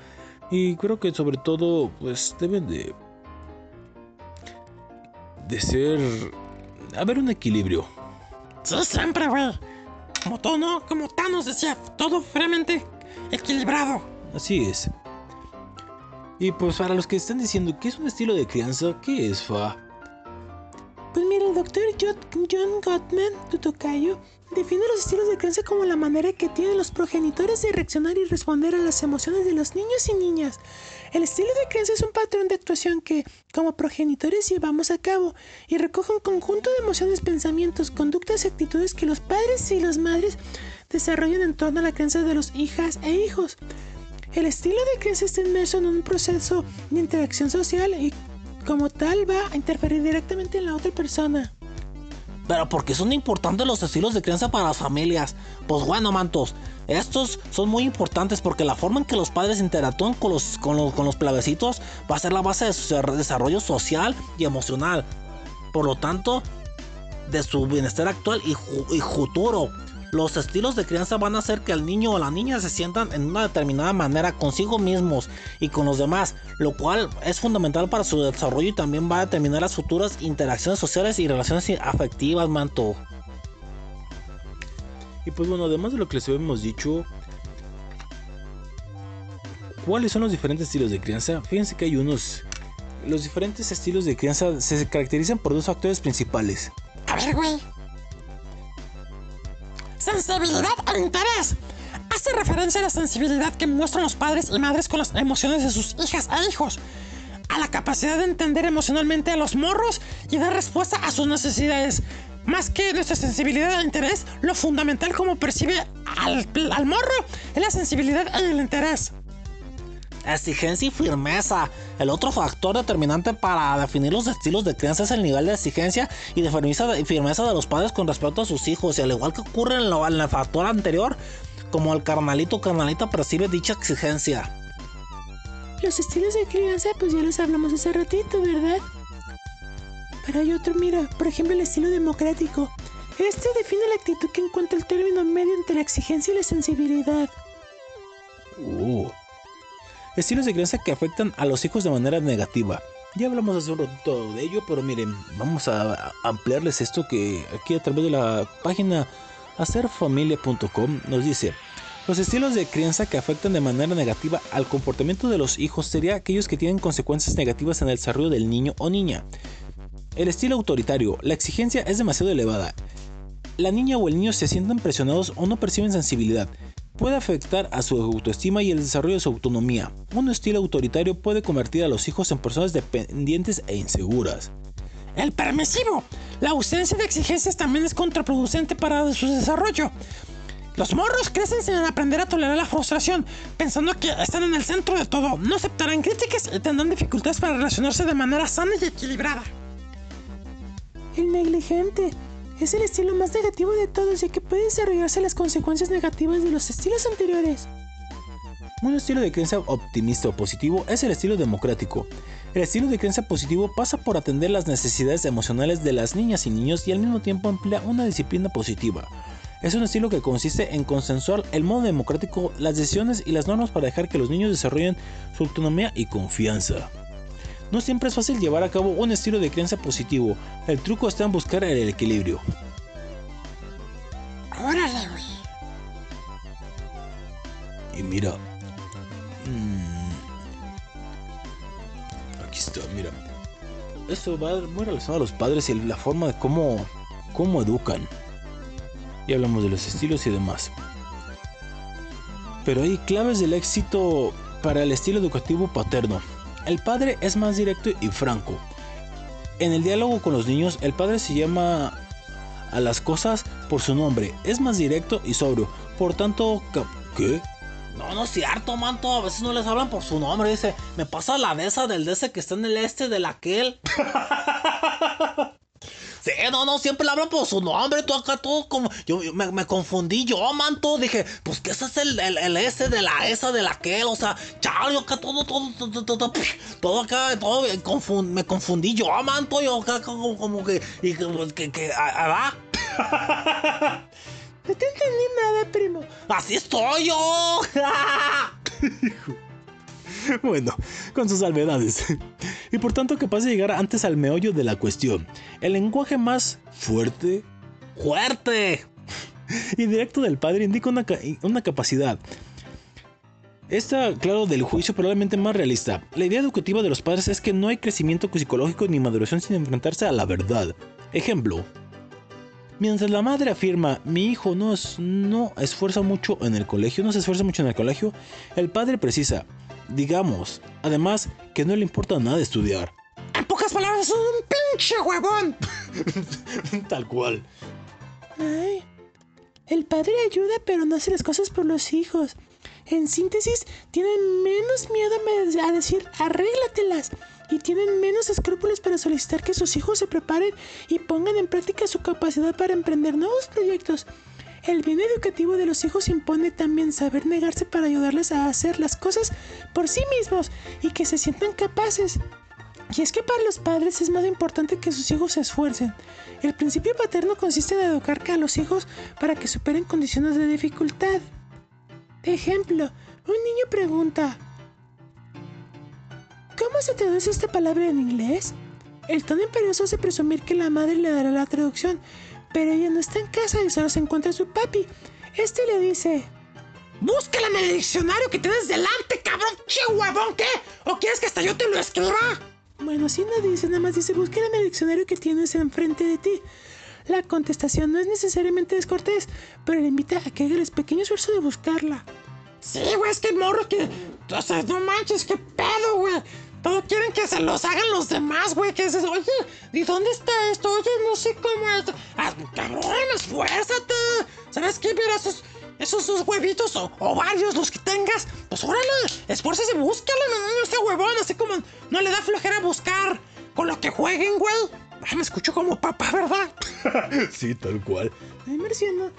Y creo que sobre todo, pues deben de. de ser. haber un equilibrio. Sí, siempre, güey. Como todo, ¿no? Como Thanos decía, todo fríamente equilibrado. Así es. Y pues para los que están diciendo que es un estilo de crianza, ¿qué es fa? Pues mira, el doctor John, John Gottman, tu tocayo, define los estilos de crianza como la manera que tienen los progenitores de reaccionar y responder a las emociones de los niños y niñas. El estilo de crianza es un patrón de actuación que, como progenitores, llevamos a cabo y recoge un conjunto de emociones, pensamientos, conductas y actitudes que los padres y las madres desarrollan en torno a la crianza de los hijas e hijos. El estilo de crianza está inmerso en un proceso de interacción social y como tal va a interferir directamente en la otra persona. Pero porque son importantes los estilos de crianza para las familias. Pues bueno, mantos, estos son muy importantes porque la forma en que los padres interactúan con los, con los, con los plebecitos va a ser la base de su desarrollo social y emocional. Por lo tanto, de su bienestar actual y, y futuro. Los estilos de crianza van a hacer que el niño o la niña se sientan en una determinada manera consigo mismos y con los demás, lo cual es fundamental para su desarrollo y también va a determinar las futuras interacciones sociales y relaciones afectivas, manto. Y pues bueno, además de lo que les habíamos dicho, ¿cuáles son los diferentes estilos de crianza? Fíjense que hay unos. Los diferentes estilos de crianza se caracterizan por dos factores principales. A ver, güey. Sensibilidad e interés. Hace referencia a la sensibilidad que muestran los padres y madres con las emociones de sus hijas e hijos. A la capacidad de entender emocionalmente a los morros y dar respuesta a sus necesidades. Más que nuestra sensibilidad e interés, lo fundamental como percibe al, al morro es la sensibilidad y el interés. Exigencia y firmeza. El otro factor determinante para definir los estilos de crianza es el nivel de exigencia y de firmeza, de los padres con respecto a sus hijos. Y al igual que ocurre en, lo- en el factor anterior, como el carnalito o carnalita percibe dicha exigencia. Los estilos de crianza, pues ya los hablamos hace ratito, ¿verdad? Pero hay otro, mira, por ejemplo, el estilo democrático. Este define la actitud que encuentra el término medio entre la exigencia y la sensibilidad. Uh. Estilos de crianza que afectan a los hijos de manera negativa. Ya hablamos hace un ratito de ello, pero miren, vamos a ampliarles esto que aquí a través de la página hacerfamilia.com nos dice, los estilos de crianza que afectan de manera negativa al comportamiento de los hijos serían aquellos que tienen consecuencias negativas en el desarrollo del niño o niña. El estilo autoritario, la exigencia es demasiado elevada. La niña o el niño se sienten presionados o no perciben sensibilidad. Puede afectar a su autoestima y el desarrollo de su autonomía. Un estilo autoritario puede convertir a los hijos en personas dependientes e inseguras. El permisivo. La ausencia de exigencias también es contraproducente para su desarrollo. Los morros crecen sin aprender a tolerar la frustración, pensando que están en el centro de todo. No aceptarán críticas y tendrán dificultades para relacionarse de manera sana y equilibrada. El negligente es el estilo más negativo de todos ya que puede desarrollarse las consecuencias negativas de los estilos anteriores. Un estilo de creencia optimista o positivo es el estilo democrático. El estilo de creencia positivo pasa por atender las necesidades emocionales de las niñas y niños y al mismo tiempo emplea una disciplina positiva. Es un estilo que consiste en consensuar el modo democrático, las decisiones y las normas para dejar que los niños desarrollen su autonomía y confianza. No siempre es fácil llevar a cabo un estilo de creencia positivo, el truco está en buscar el equilibrio. Órale, güey. Y mira. mm, aquí está, mira. Esto va muy relacionado a los padres y la forma de cómo, cómo educan. Ya hablamos de los estilos y demás. Pero hay claves del éxito para el estilo educativo paterno. El padre es más directo y franco. En el diálogo con los niños, el padre se llama a las cosas por su nombre. Es más directo y sobrio. Por tanto, ¿qué? No, no es cierto, manto. A veces no les hablan por su nombre. Dice, me pasa la de esa del de ese que está en el este del aquel. Sí, no, no, siempre le hablan por su nombre, tú acá todo como... Yo yo me, me confundí yo, manto, dije, pues que ese es el, el, el ese de la esa de la aquel, o sea, chao, yo acá todo, todo, todo, todo, todo, todo acá, todo, me confun- me confundí yo, manto, yo acá como, como que, y que, que, que, ah, ah, No te entendí nada, primo. así estoy yo. Bueno, con sus salvedades. Y por tanto capaz de llegar antes al meollo de la cuestión. El lenguaje más fuerte Fuerte. y directo del padre indica una, ca- una capacidad. Esta, claro, del juicio probablemente más realista. La idea educativa de los padres es que no hay crecimiento psicológico ni maduración sin enfrentarse a la verdad. Ejemplo. Mientras la madre afirma, mi hijo no, es, no esfuerza mucho en el colegio, no se esfuerza mucho en el colegio, el padre precisa, digamos, además, que no le importa nada estudiar. En pocas palabras, es un pinche huevón. Tal cual. Ay. El padre ayuda, pero no hace las cosas por los hijos. En síntesis, tienen menos miedo a decir arréglatelas y tienen menos escrúpulos para solicitar que sus hijos se preparen y pongan en práctica su capacidad para emprender nuevos proyectos. El bien educativo de los hijos impone también saber negarse para ayudarles a hacer las cosas por sí mismos y que se sientan capaces. Y es que para los padres es más importante que sus hijos se esfuercen. El principio paterno consiste en educar a los hijos para que superen condiciones de dificultad. Ejemplo, un niño pregunta, ¿Cómo se traduce esta palabra en inglés? El tono imperioso hace presumir que la madre le dará la traducción, pero ella no está en casa y solo se encuentra su papi. Este le dice, Búscala en el diccionario que tienes delante, cabrón. Che ¿qué? ¿O quieres que hasta yo te lo escriba? Bueno, si no dice, nada más dice, búsquela en el diccionario que tienes enfrente de ti. La contestación no es necesariamente descortés, pero le invita a que haga el pequeño esfuerzo de buscarla. Sí, güey, es que morro que. O sea, no manches, qué pedo, güey. Todo quieren que se los hagan los demás, güey. Que dices, oye, ¿y dónde está esto? Oye, no sé cómo es. Ah, cabrón, esfuérzate. ¿Sabes qué? Mira, esos, esos huevitos o, o varios, los que tengas. Pues órale, esfuérzase, búscalo. No, no, no sea huevón, así como no le da flojera buscar con lo que jueguen, güey. Ah, me escucho como papá, ¿verdad? Sí, tal cual. Ay, Marciano,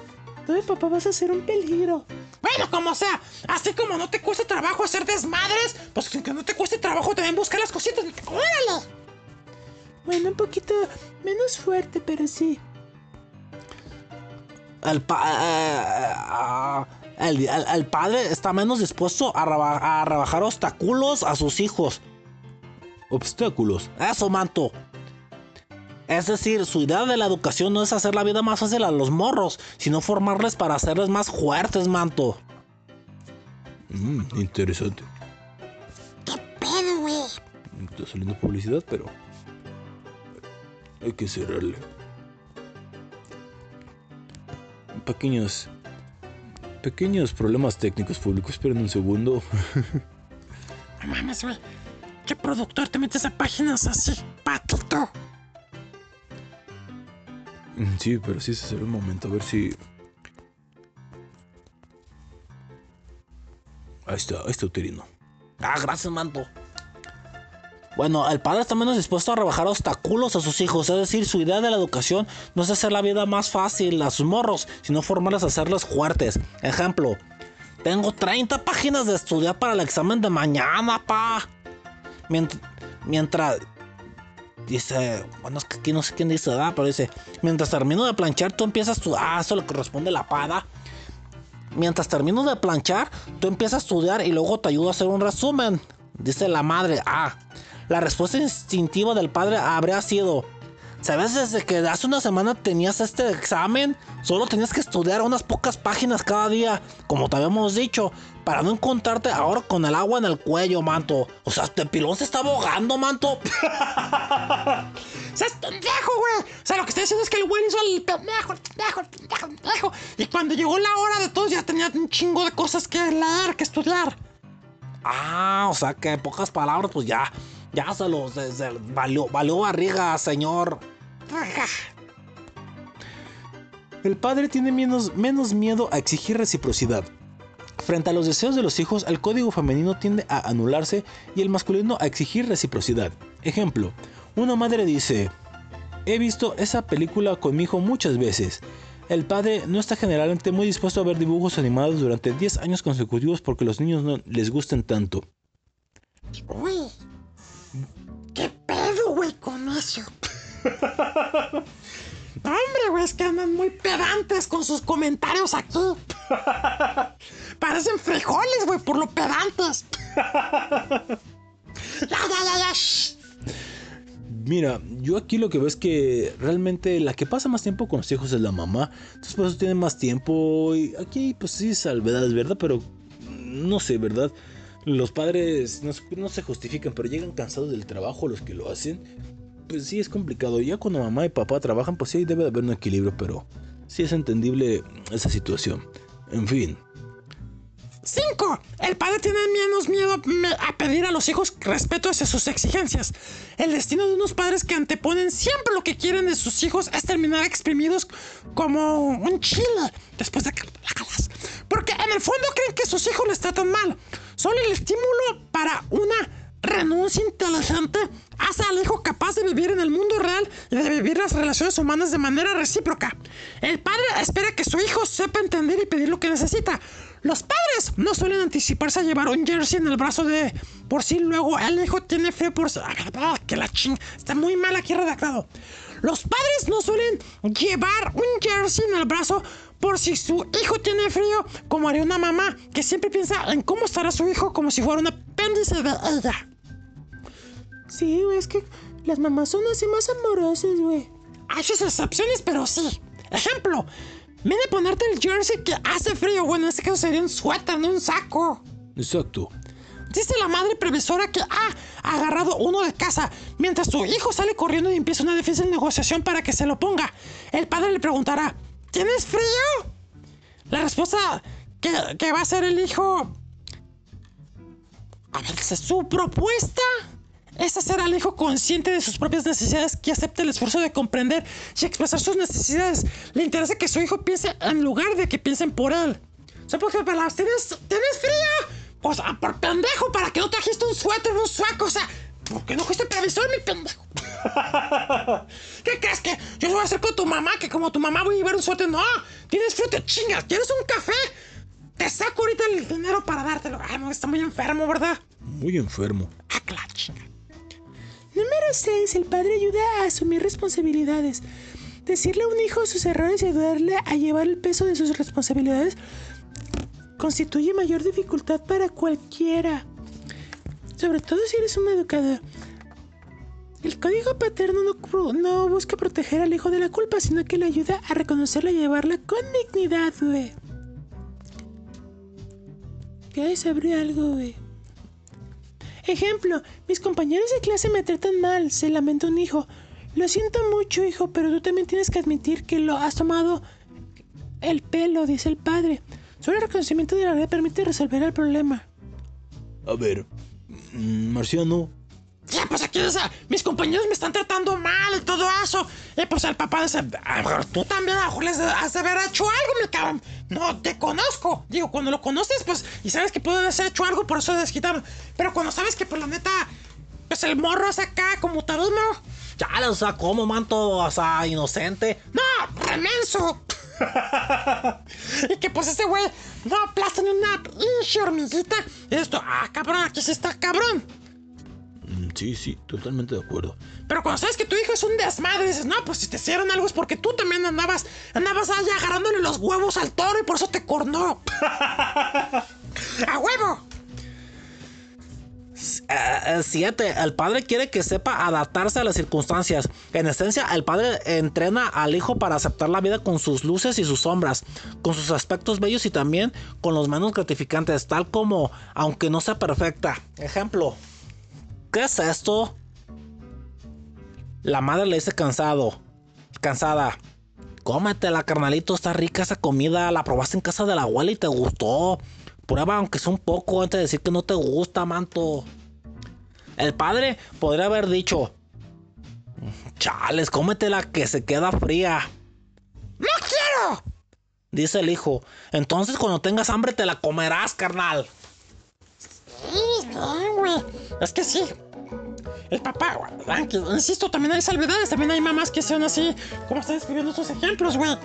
tú de papá vas a ser un peligro. Bueno, como sea, así como no te cuesta trabajo hacer desmadres, pues que que no te cueste trabajo también buscar las cositas. ¡Órale! Bueno, un poquito menos fuerte, pero sí. El, pa- eh, el, el- el padre está menos dispuesto a, reba- a rebajar obstáculos a sus hijos. obstáculos. Eso, manto. Es decir, su idea de la educación no es hacer la vida más fácil a los morros, sino formarles para hacerles más fuertes, manto. Mm, interesante. ¿Qué pedo, güey? Está saliendo publicidad, pero hay que cerrarle. Pequeños, pequeños problemas técnicos públicos. Esperen un segundo. No mames, güey. ¿Qué productor te metes a páginas así, patito? Mm, Sí, pero sí se será un momento. A ver si. Ahí está, ahí está Uterino. Ah, gracias, manto. Bueno, el padre está menos dispuesto a rebajar obstáculos a sus hijos, es decir, su idea de la educación no es hacer la vida más fácil a sus morros, sino formarles a hacerlos fuertes. Ejemplo, tengo 30 páginas de estudiar para el examen de mañana, pa. Mient- mientras, dice, bueno, es que aquí no sé quién dice, ¿verdad? Pero dice, mientras termino de planchar, tú empiezas tu, ah, eso le corresponde la pada. Mientras termino de planchar, tú empiezas a estudiar y luego te ayudo a hacer un resumen. Dice la madre, ah, la respuesta instintiva del padre habría sido, ¿sabes? Desde que hace una semana tenías este examen, solo tenías que estudiar unas pocas páginas cada día, como te habíamos dicho, para no encontrarte ahora con el agua en el cuello, manto. O sea, este pilón se está ahogando, manto. ¡Seas pendejo, güey! O sea, lo que está diciendo es que el güey hizo el pendejo, el pendejo, el pendejo, el pendejo. Y cuando llegó la hora de todos ya tenía un chingo de cosas que leer, que estudiar. Ah, o sea que en pocas palabras, pues ya, ya se los se- se- valió, valió barriga, señor. El padre tiene menos, menos miedo a exigir reciprocidad. Frente a los deseos de los hijos, el código femenino tiende a anularse y el masculino a exigir reciprocidad. Ejemplo, una madre dice, he visto esa película con mi hijo muchas veces. El padre no está generalmente muy dispuesto a ver dibujos animados durante 10 años consecutivos porque los niños no les gusten tanto. Güey. ¿Qué pedo, güey, con eso? Hombre, güey, es que andan muy pedantes con sus comentarios aquí. Parecen frijoles, güey, por lo pedantes. Mira, yo aquí lo que veo es que realmente la que pasa más tiempo con los hijos es la mamá. Entonces por eso tiene más tiempo. Y aquí pues sí salvedades, ¿verdad? Pero no sé, ¿verdad? Los padres no, se- justifican, pero llegan cansados del trabajo los que lo hacen. Pues sí es complicado. Ya cuando mamá y papá trabajan, pues sí debe de haber un equilibrio, pero sí es entendible esa situación. En fin. 5. El padre tiene menos miedo a pedir a los hijos respeto hacia sus exigencias. El destino de unos padres que anteponen siempre lo que quieren de sus hijos es terminar exprimidos como un chile después de que lo jalas. Porque en el fondo creen que sus hijos les tratan mal. Solo el estímulo para una renuncia inteligente hace al hijo capaz de vivir en el mundo real y de vivir las relaciones humanas de manera recíproca. El padre espera que su hijo sepa entender y pedir lo que necesita. Los padres no suelen anticiparse a llevar un jersey en el brazo de por si luego el hijo tiene frío por Ah, ah, que la ching está muy mal aquí redactado. Los padres no suelen llevar un jersey en el brazo por si su hijo tiene frío, como haría una mamá que siempre piensa en cómo estará su hijo como si fuera un apéndice de ella. Sí, güey, es que las mamás son así más amorosas, güey. Hay sus excepciones, pero sí. Ejemplo, viene a ponerte el jersey que hace frío. Bueno, en este caso sería un suéter, no un saco. Exacto. Dice la madre previsora que ha agarrado uno de casa mientras su hijo sale corriendo y empieza una difícil negociación para que se lo ponga. El padre le preguntará, ¿tienes frío? La respuesta que, que va a hacer el hijo... A ver, dice, su propuesta es hacer al hijo consciente de sus propias necesidades que acepte el esfuerzo de comprender y expresar sus necesidades. Le interesa que su hijo piense en lugar de que piensen por él. O sea, por ejemplo, ¿tienes, ¿tienes frío? O sea, por pendejo, para que no trajiste un suéter, un sueco, o sea, ¿por qué no fuiste previsor, mi pendejo? ¿Qué crees que yo voy a hacer con tu mamá? Que como tu mamá voy a llevar un suéter. No, tienes frío, te chingas. ¿Quieres un café? Te saco ahorita el dinero para dártelo. Ay, no, está muy enfermo, ¿verdad? Muy enfermo. Ah, la chinga. Número 6. El padre ayuda a asumir responsabilidades. Decirle a un hijo sus errores y ayudarle a llevar el peso de sus responsabilidades constituye mayor dificultad para cualquiera. Sobre todo si eres un educador. El código paterno no, busca proteger al hijo de la culpa, sino que le ayuda a reconocerla y llevarla con dignidad, güey. Ya sabré algo, güey. Ejemplo, mis compañeros de clase me tratan mal, se lamenta un hijo. Lo siento mucho, hijo, pero tú también tienes que admitir que lo has tomado el pelo, dice el padre. Solo el reconocimiento de la verdad permite resolver el problema. A ver, mm, Marciano, Sí, pues aquí dice, mis compañeros me están tratando mal y todo eso. Y pues el papá dice, a mejor tú también a lo mejor les has de haber hecho algo, mi cabrón. No te conozco. Digo, cuando lo conoces, pues, y sabes que puedo haber hecho algo, por eso desquitaron. Pero cuando sabes que, pues, la neta, pues el morro es acá como taruno. Chale, o sea, ¿cómo, manto? O sea, inocente. ¡No! ¡Remenso! y que pues ese güey no aplasta ni una pinche hormiguita. Y esto, ah, cabrón, aquí sí está cabrón. Sí, sí, totalmente de acuerdo. Pero cuando sabes que tu hijo es un desmadre, dices, no, pues si te hicieron algo es porque tú también andabas, andabas ahí agarrándole los huevos al toro y por eso te cornó. ¡A huevo! Eh, siete, el padre quiere que sepa adaptarse a las circunstancias. En esencia, el padre entrena al hijo para aceptar la vida con sus luces y sus sombras, con sus aspectos bellos y también con los menos gratificantes, tal como, aunque no sea perfecta. Ejemplo, ¿qué es esto? La madre le dice cansado, cansada. Cómetela, carnalito, está rica esa comida, la probaste en casa de la abuela y te gustó. Prueba aunque sea un poco antes de decir que no te gusta, manto. El padre podría haber dicho, chales, cómetela que se queda fría. ¡No quiero! Dice el hijo, entonces cuando tengas hambre te la comerás, carnal. Sí, bien, güey. Es que sí. El papá, güey. Insisto, también hay salvedades, también hay mamás que son así, como están escribiendo estos ejemplos, güey.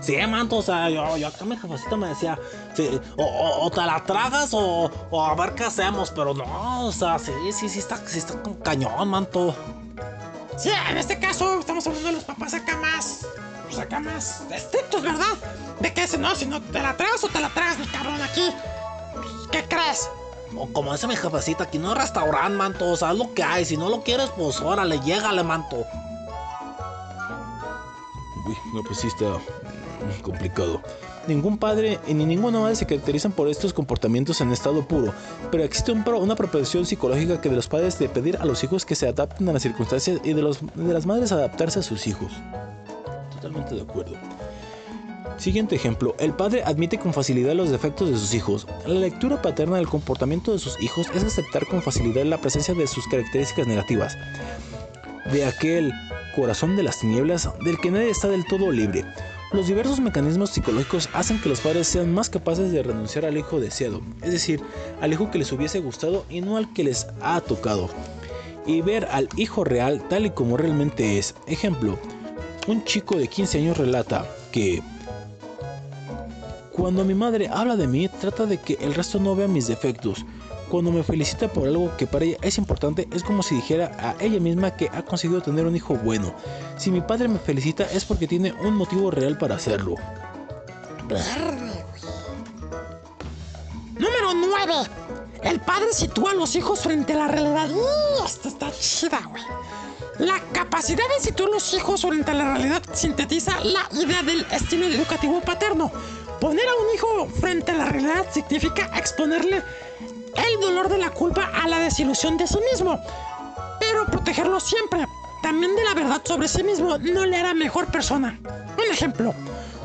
Sí, manto, o sea, yo, yo acá mi jefecita me decía, sí, o, o- o te la tragas o, o a ver qué hacemos, pero no, o sea, sí, sí, sí está, sí está con cañón, manto. Sí, en este caso estamos hablando de los papás acá más. Pues acá más estrictos, ¿verdad? De que ese no, si no te la tragas o te la tragas, mi cabrón, aquí. ¿Qué crees? O como dice mi jefecita, aquí no hay restaurante, manto, o sea, es lo que hay, si no lo quieres, pues órale, llégale, manto. Uy, no, pues sí está complicado. Ningún padre y ni ninguna madre se caracterizan por estos comportamientos en estado puro, pero existe un pro- una propensión psicológica que de los padres de pedir a los hijos que se adapten a las circunstancias y de, los, de las madres adaptarse a sus hijos. Totalmente de acuerdo. Siguiente ejemplo, el padre admite con facilidad los defectos de sus hijos. La lectura paterna del comportamiento de sus hijos es aceptar con facilidad la presencia de sus características negativas. De aquel corazón de las tinieblas del que nadie está del todo libre. Los diversos mecanismos psicológicos hacen que los padres sean más capaces de renunciar al hijo deseado, es decir, al hijo que les hubiese gustado y no al que les ha tocado, y ver al hijo real tal y como realmente es. Ejemplo, un chico de 15 años relata que cuando mi madre habla de mí, trata de que el resto no vea mis defectos. Cuando me felicita por algo que para ella es importante, es como si dijera a ella misma que ha conseguido tener un hijo bueno. Si mi padre me felicita es porque tiene un motivo real para hacerlo. Número 9. El padre sitúa a los hijos frente a la realidad. Esta está chida, güey. La capacidad de situar los hijos frente a la realidad sintetiza la idea del estilo educativo paterno. Poner a un hijo frente a la realidad significa exponerle el dolor de la culpa a la desilusión de sí mismo. Pero protegerlo siempre, también de la verdad sobre sí mismo, no le hará mejor persona. Un ejemplo.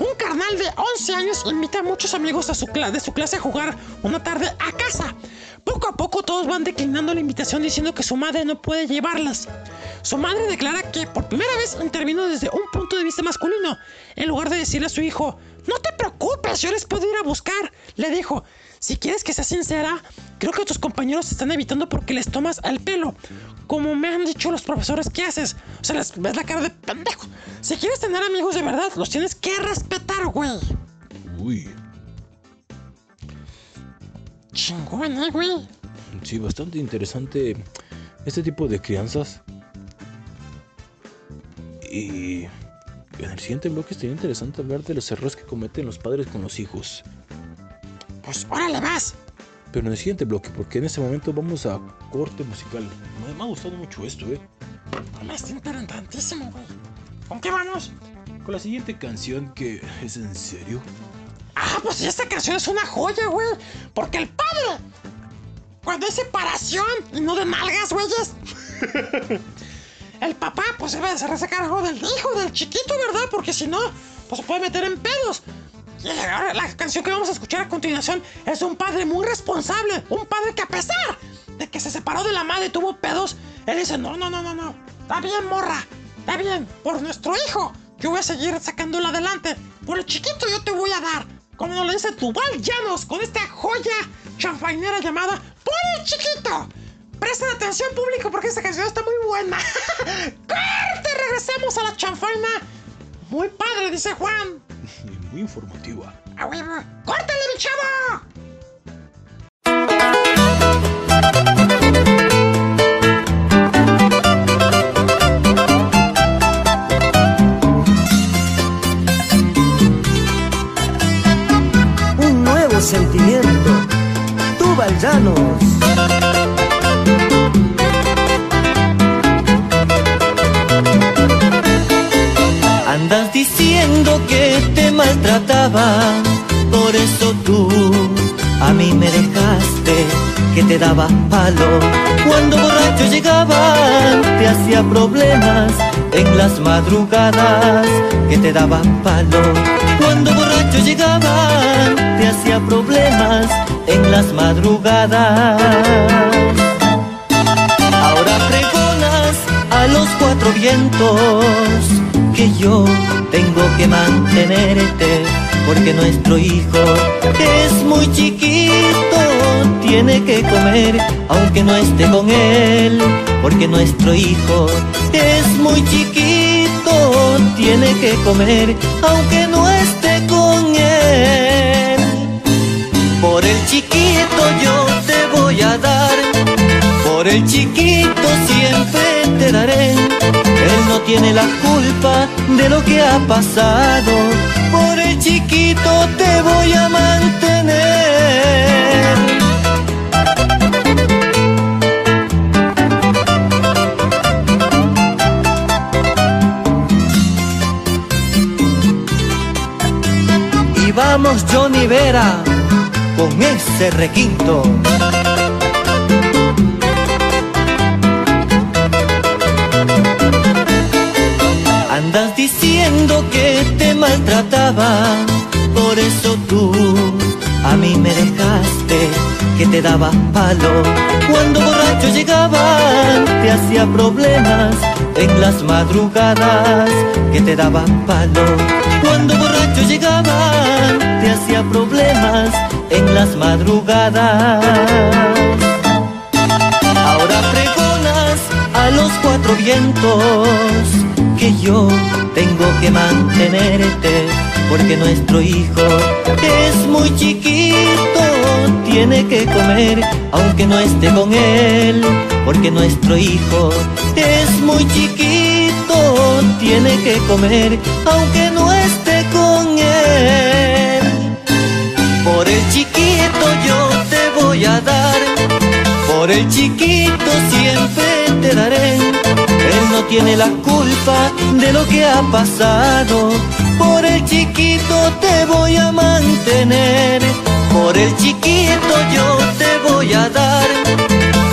Un carnal de 11 años invita a muchos amigos a de su clase a jugar una tarde a casa. Poco a poco todos van declinando la invitación diciendo que su madre no puede llevarlas. Su madre declara que por primera vez intervino desde un punto de vista masculino. En lugar de decirle a su hijo, no te preocupes, yo les puedo ir a buscar, le dijo, si quieres que sea sincera, creo que tus compañeros te están evitando porque les tomas el pelo. Como me han dicho los profesores que haces. O sea, les ves la cara de pendejo. Si quieres tener amigos de verdad, los tienes que respetar, güey. Uy, Chingón, eh, güey. sí, bastante interesante este tipo de crianzas. Y en el siguiente bloque estaría interesante hablar de los errores que cometen los padres con los hijos. Pues órale, vas. Pero en el siguiente bloque, porque en este momento vamos a corte musical. Me, me ha gustado mucho esto, eh. No me está interesantísimo, güey. ¿Con qué vamos? Con la siguiente canción que es en serio. Ah, pues esta canción es una joya, güey. Porque el padre, cuando hay separación y no de nalgas, güeyes. el papá, pues debe de hacerse cargo del hijo, del chiquito, ¿verdad? Porque si no, pues se puede meter en pedos. Y ahora la canción que vamos a escuchar a continuación es un padre muy responsable. Un padre que a pesar de que se separó de la madre y tuvo pedos, él dice, no, no, no, no, no. Está bien, morra. Está bien. Por nuestro hijo. Yo voy a seguir sacándolo adelante. Por el chiquito yo te voy a dar. Como lo dice Tubal Llanos con esta joya chanfainera llamada Por el chiquito. Presten atención público porque esta canción está muy buena. ¡Corte! Regresamos a la chanfaina. Muy padre, dice Juan. Y muy informativa. ¡A huevo! ¡Córtale, mi chavo! Te daba palo. Cuando borracho llegaban, te hacía problemas en las madrugadas, que te daba palo. Cuando borracho llegaban, te hacía problemas en las madrugadas. Ahora pregonas a los cuatro vientos que yo tengo que mantenerte porque nuestro hijo es muy chiquito, tiene que comer aunque no esté con él, porque nuestro hijo es muy chiquito, tiene que comer aunque no esté con él. Por el chiquito yo por el chiquito siempre te daré. Él no tiene la culpa de lo que ha pasado, por el chiquito te voy a mantener. Y vamos Johnny Vera con ese requinto. Andas diciendo que te maltrataba, por eso tú a mí me dejaste, que te daba palo. Cuando borracho llegaban, te hacía problemas en las madrugadas, que te daba palo. Cuando borracho llegaban, te hacía problemas en las madrugadas. Ahora pregonas a los cuatro vientos que yo tengo que mantenerte porque nuestro hijo es muy chiquito, tiene que comer aunque no esté con él, porque nuestro hijo es muy chiquito, tiene que comer aunque no esté con él. Por el chiquito yo te voy a dar, por el chiquito siempre te daré. No tiene la culpa de lo que ha pasado, por el chiquito te voy a mantener. Por el chiquito yo te voy a dar,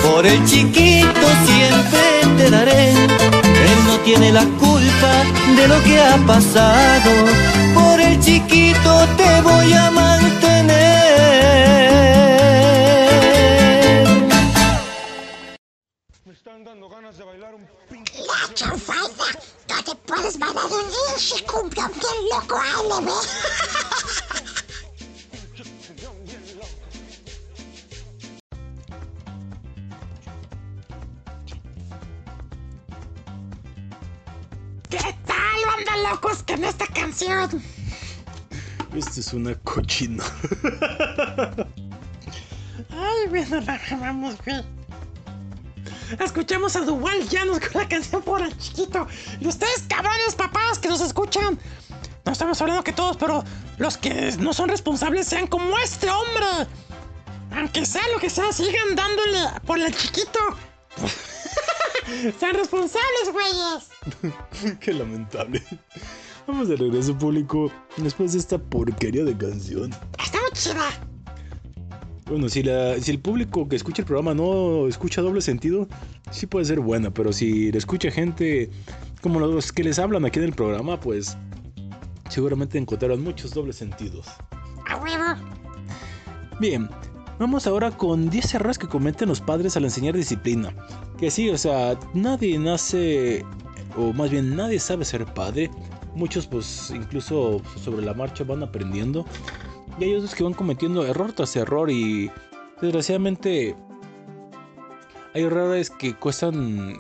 por el chiquito siempre te daré. Él no tiene la culpa de lo que ha pasado, por el chiquito te voy a mantener. La chanfaina. No te puedes bailar un pinche cumbia bien loco, ALB. ¿Qué tal, banda locos, con esta canción? Esta es una cochina. Ay, bueno, la acabamos, güey. Escuchamos a Duval Llanos con la canción por el chiquito. Y ustedes, cabrones papás que nos escuchan. No estamos hablando que todos, pero los que no son responsables sean como este hombre. Aunque sea lo que sea, sigan dándole por el chiquito. ¡Sean responsables, güeyes! Qué lamentable. Vamos de regreso público después de esta porquería de canción. Está muy chida. Bueno, si, la, si el público que escucha el programa no escucha doble sentido, sí puede ser buena, pero si le escucha gente como los que les hablan aquí en el programa, pues seguramente encontrarán muchos dobles sentidos. A huevo. Bien, vamos ahora con 10 errores que cometen los padres al enseñar disciplina. Que sí, o sea, nadie nace, o más bien nadie sabe ser padre. Muchos pues incluso sobre la marcha van aprendiendo. Y hay otros que van cometiendo error tras error y desgraciadamente hay errores que cuestan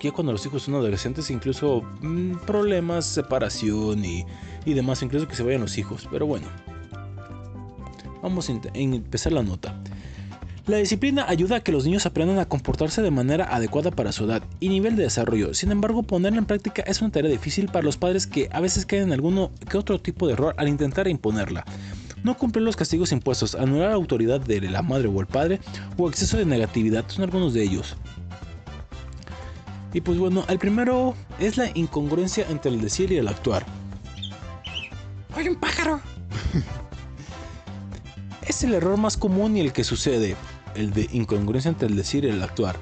ya cuando los hijos son adolescentes incluso mm, problemas, separación y, y demás, incluso que se vayan los hijos. Pero bueno, vamos a empezar la nota. La disciplina ayuda a que los niños aprendan a comportarse de manera adecuada para su edad y nivel de desarrollo. Sin embargo, ponerla en práctica es una tarea difícil para los padres que a veces caen en alguno que otro tipo de error al intentar imponerla. No cumplir los castigos impuestos, anular la autoridad de la madre o el padre o exceso de negatividad son algunos de ellos. Y pues bueno, el primero es la incongruencia entre el decir y el actuar. ¡Oye, un pájaro! Es el error más común y el que sucede, el de incongruencia entre el decir y el actuar.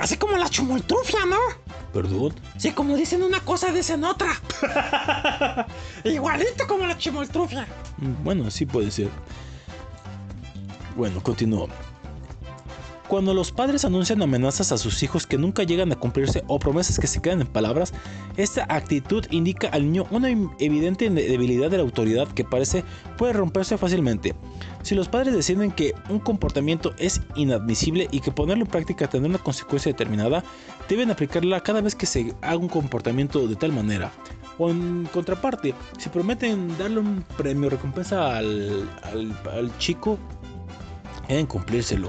Así como la chumoltrufia, ¿no? ¿Perdón? Sí, como dicen una cosa, dicen otra. Igualito como la chimoltrufia. Mm, Bueno, sí puede ser. Bueno, continúo. Cuando los padres anuncian amenazas a sus hijos que nunca llegan a cumplirse o promesas que se quedan en palabras, esta actitud indica al niño una evidente debilidad de la autoridad que parece puede romperse fácilmente. Si los padres deciden que un comportamiento es inadmisible y que ponerlo en práctica tendrá una consecuencia determinada, deben aplicarla cada vez que se haga un comportamiento de tal manera. O en contraparte, si prometen darle un premio recompensa al, al- al chico, deben cumplírselo.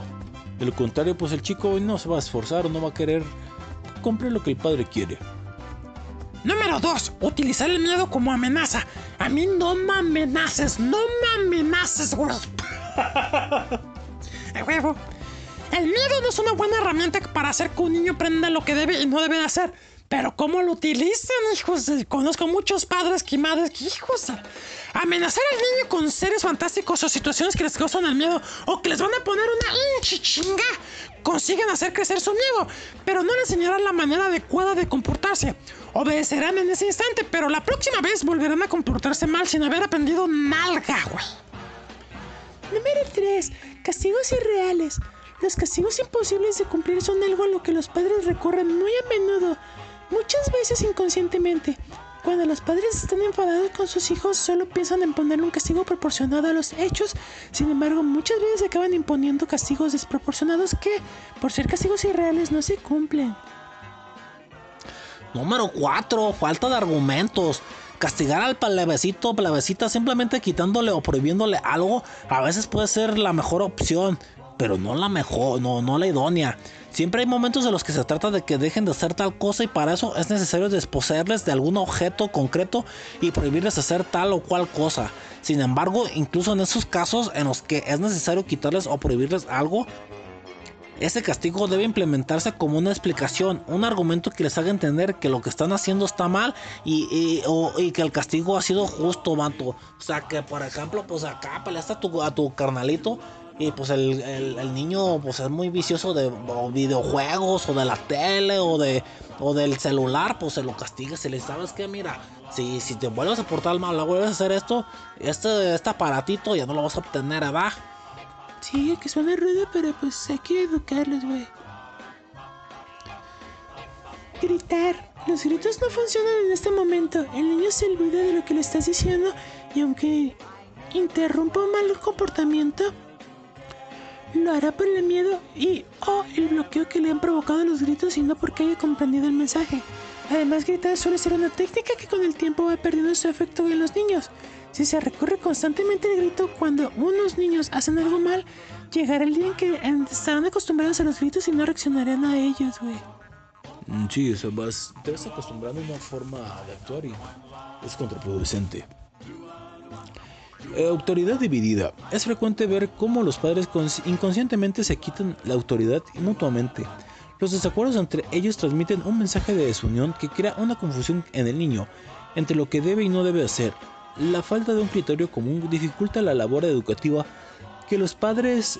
De lo contrario, pues el chico no se va a esforzar o no va a querer cumplir lo que el padre quiere. Número 2. Utilizar el miedo como amenaza. A mí no me amenaces, no me amenaces, güey. A huevo. El miedo no es una buena herramienta para hacer que un niño aprenda lo que debe y no debe de hacer. Pero ¿cómo lo utilizan, hijos? Conozco muchos padres que madres que hijos. Amenazar al niño con seres fantásticos o situaciones que les causan el miedo o que les van a poner una chinga consiguen hacer crecer su miedo, pero no le enseñarán la manera adecuada de comportarse. Obedecerán en ese instante, pero la próxima vez volverán a comportarse mal sin haber aprendido nalga, güey. Número 3. Castigos irreales. Los castigos imposibles de cumplir son algo a lo que los padres recurren muy a menudo, muchas veces inconscientemente. Cuando los padres están enfadados con sus hijos, solo piensan en poner un castigo proporcionado a los hechos. Sin embargo, muchas veces acaban imponiendo castigos desproporcionados que, por ser castigos irreales, no se cumplen. Número 4. Falta de argumentos. Castigar al plebecito, plebecita, simplemente quitándole o prohibiéndole algo, a veces puede ser la mejor opción, pero no la mejor, no, no la idónea. Siempre hay momentos en los que se trata de que dejen de hacer tal cosa y para eso es necesario desposeerles de algún objeto concreto y prohibirles hacer tal o cual cosa. Sin embargo, incluso en esos casos en los que es necesario quitarles o prohibirles algo, ese castigo debe implementarse como una explicación, un argumento que les haga entender que lo que están haciendo está mal y, y- que el castigo ha sido justo, vato. O sea, que por ejemplo, pues acá peleaste a tu, a tu carnalito y pues el, el- niño pues es muy vicioso de videojuegos o de la tele o de o del celular, pues se lo castiga, se le sabes que mira, si, si te vuelves a portar mal, la vuelves a hacer esto, este, este aparatito ya no lo vas a obtener, ¿verdad? Sí, que suena rudo, pero pues hay que educarlos, güey. Gritar. Los gritos no funcionan en este momento. El niño se olvida de lo que le estás diciendo y aunque interrumpa un mal comportamiento, lo hará por el miedo y o el bloqueo que le han provocado los gritos y no porque haya comprendido el mensaje. Además, gritar suele ser una técnica que con el tiempo va perdiendo su efecto en los niños. Si se recurre constantemente al grito cuando unos niños hacen algo mal, llegará el día en que estarán acostumbrados a los gritos y no reaccionarán a ellos, güey. Mm, Sí, o sea, vas, te vas acostumbrando a una forma de actuar y es contraproducente. Eh, autoridad dividida. Es frecuente ver cómo los padres cons- inconscientemente se quitan la autoridad mutuamente. Los desacuerdos entre ellos transmiten un mensaje de desunión que crea una confusión en el niño entre lo que debe y no debe hacer. La falta de un criterio común dificulta la labor educativa que los padres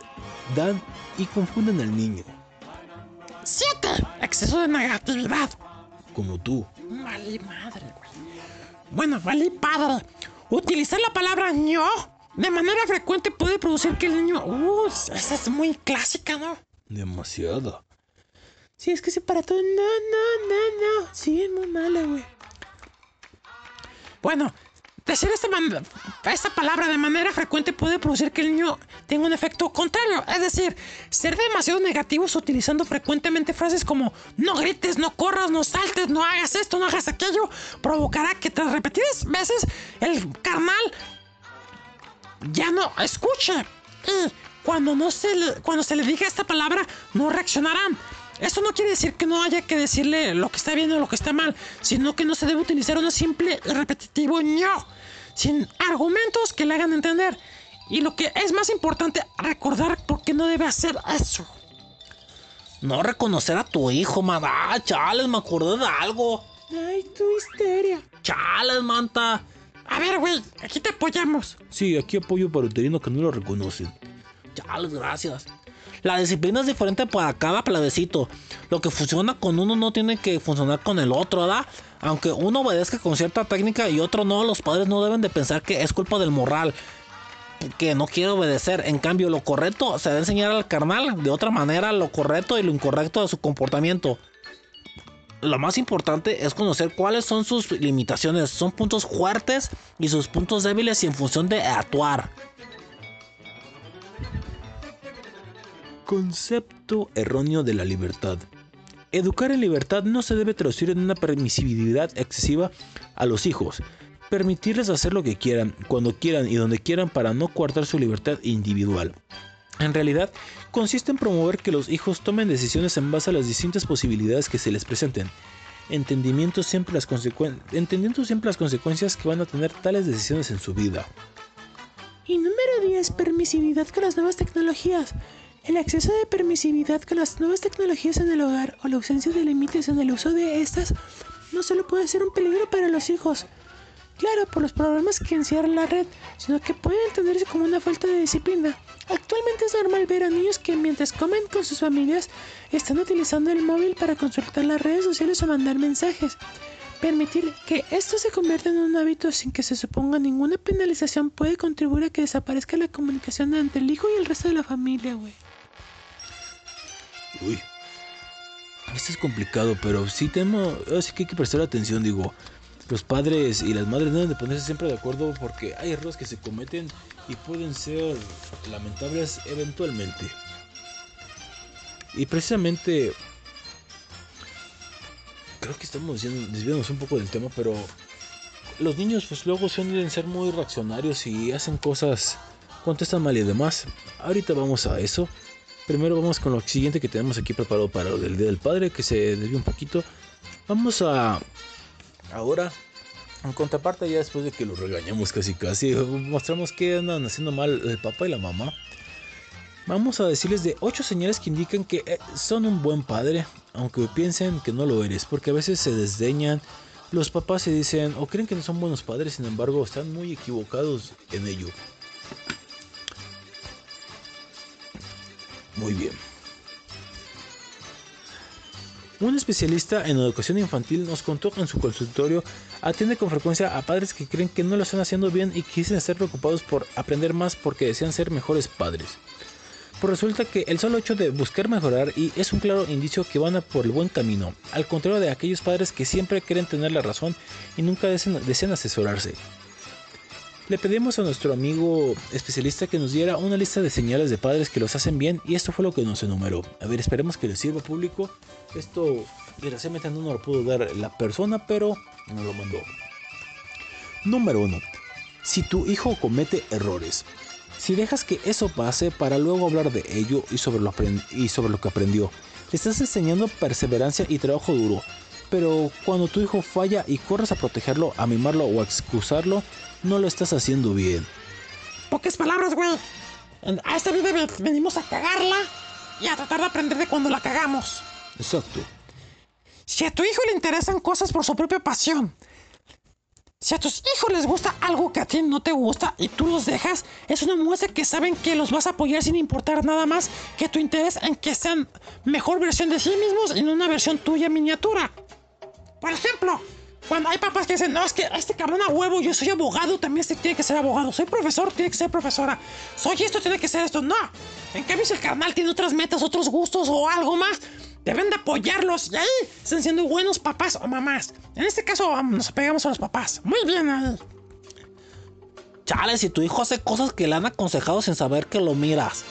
dan y confunden al niño, 7. Exceso de negatividad. como tú. Vale madre, güey. Bueno, vale padre. Utilizar la palabra ño de manera frecuente puede producir que el niño... Uh, esa es muy clásica, ¿no? Demasiado. Sí, es que se para todo. No, no, no, no. Sí, es muy mala, güey. Bueno, decir esta, esta palabra de manera frecuente puede producir que el niño tenga un efecto contrario. Es decir, ser demasiado negativos utilizando frecuentemente frases como no grites, no corras, no saltes, no hagas esto, no hagas aquello, provocará que tras repetidas veces el carnal ya no escuche. Y cuando, no se cuando se le diga esta palabra, no reaccionarán. Esto no quiere decir que no haya que decirle lo que está bien o lo que está mal, sino que no se debe utilizar un simple y repetitivo ño, sin argumentos que le hagan entender. Y lo que es más importante, recordar por qué no debe hacer eso. No reconocer a tu hijo, man. Ah, chales, me acordé de algo. Ay, tu histeria. Chales, manta. A ver, güey, aquí te apoyamos. Sí, aquí apoyo para uterino que no lo reconocen. Chales, gracias. La disciplina es diferente para cada plebecito. Lo que funciona con uno no tiene que funcionar con el otro, ¿verdad? Aunque uno obedezca con cierta técnica y otro no, los padres no deben de pensar que es culpa del moral. Que no quiere obedecer. En cambio, lo correcto se debe enseñar al carnal de otra manera lo correcto y lo incorrecto de su comportamiento. Lo más importante es conocer cuáles son sus limitaciones, son puntos fuertes y sus puntos débiles y en función de actuar. Concepto erróneo de la libertad. Educar en libertad no se debe traducir en una permisibilidad excesiva a los hijos. Permitirles hacer lo que quieran, cuando quieran y donde quieran para no coartar su libertad individual. En realidad, consiste en promover que los hijos tomen decisiones en base a las distintas posibilidades que se les presenten, entendimiento siempre las entendiendo siempre las consecuencias que van a tener tales decisiones en su vida. Y número 10, permisividad con las nuevas tecnologías. El exceso de permisividad con las nuevas tecnologías en el hogar o la ausencia de límites en el uso de estas no solo puede ser un peligro para los hijos, claro, por los problemas que encierra la red, sino que puede entenderse como una falta de disciplina. Actualmente es normal ver a niños que mientras comen con sus familias están utilizando el móvil para consultar las redes sociales o mandar mensajes. Permitir que esto se convierta en un hábito sin que se suponga ninguna penalización puede contribuir a que desaparezca la comunicación entre el hijo y el resto de la familia, güey. Uy. Esto es complicado, pero sí tenemos, así que hay que prestar atención, digo. Los padres y las madres deben de ponerse siempre de acuerdo porque hay errores que se cometen y pueden ser lamentables eventualmente. Y precisamente creo que estamos desviándonos un poco del tema, pero los niños pues luego suelen ser muy reaccionarios y hacen cosas, contestan mal y demás. Ahorita vamos a eso. Primero vamos con lo siguiente que tenemos aquí preparado para del Día del Padre, que se desvió un poquito. Vamos a... Ahora, en contraparte, ya después de que lo regañamos casi casi, mostramos que andan haciendo mal el papá y la mamá. Vamos a decirles de 8 señales que indican que eh, son un buen padre, aunque piensen que no lo eres, porque a veces se desdeñan. Los papás se dicen o creen que no son buenos padres, sin embargo, están muy equivocados en ello. Muy bien. Un especialista en educación infantil nos contó en su consultorio atiende con frecuencia a padres que creen que no lo están haciendo bien y quisieran estar preocupados por aprender más porque desean ser mejores padres. Pues resulta que el solo hecho de buscar mejorar y es un claro indicio que van a por el buen camino, al contrario de aquellos padres que siempre quieren tener la razón y nunca desean, asesorarse. Le pedimos a nuestro amigo especialista que nos diera una lista de señales de padres que los hacen bien y esto fue lo que nos enumeró. A ver, esperemos que les sirva público. Esto desgraciadamente no nos lo pudo dar la persona, pero nos lo mandó. Número 1. Si tu hijo comete errores. Si dejas que eso pase para luego hablar de ello y sobre lo, y sobre lo que aprendió, le estás enseñando perseverancia y trabajo duro. Pero cuando tu hijo falla y corres a protegerlo, a mimarlo o a excusarlo, no lo estás haciendo bien. Pocas palabras, güey. A esta vida ve- venimos a cagarla y a tratar de aprender de cuando la cagamos. Exacto. Si a tu hijo le interesan cosas por su propia pasión, si a tus hijos les gusta algo que a ti no te gusta y tú los dejas, es una muestra que saben que los vas a apoyar sin importar nada más que tu interés en que sean mejor versión de sí mismos y no una versión tuya miniatura. Por ejemplo, cuando hay papás que dicen, no, es que este cabrón a huevo, yo soy abogado, también este tiene que ser abogado. Soy profesor, tiene que ser profesora. Soy esto, tiene que ser esto. No. En cambio, si el carnal tiene otras metas, otros gustos o algo más, deben de apoyarlos. Y ahí están siendo buenos papás o mamás. En este caso, nos apegamos a los papás. Muy bien ahí. Chale, si tu hijo hace cosas que le han aconsejado sin saber que lo miras.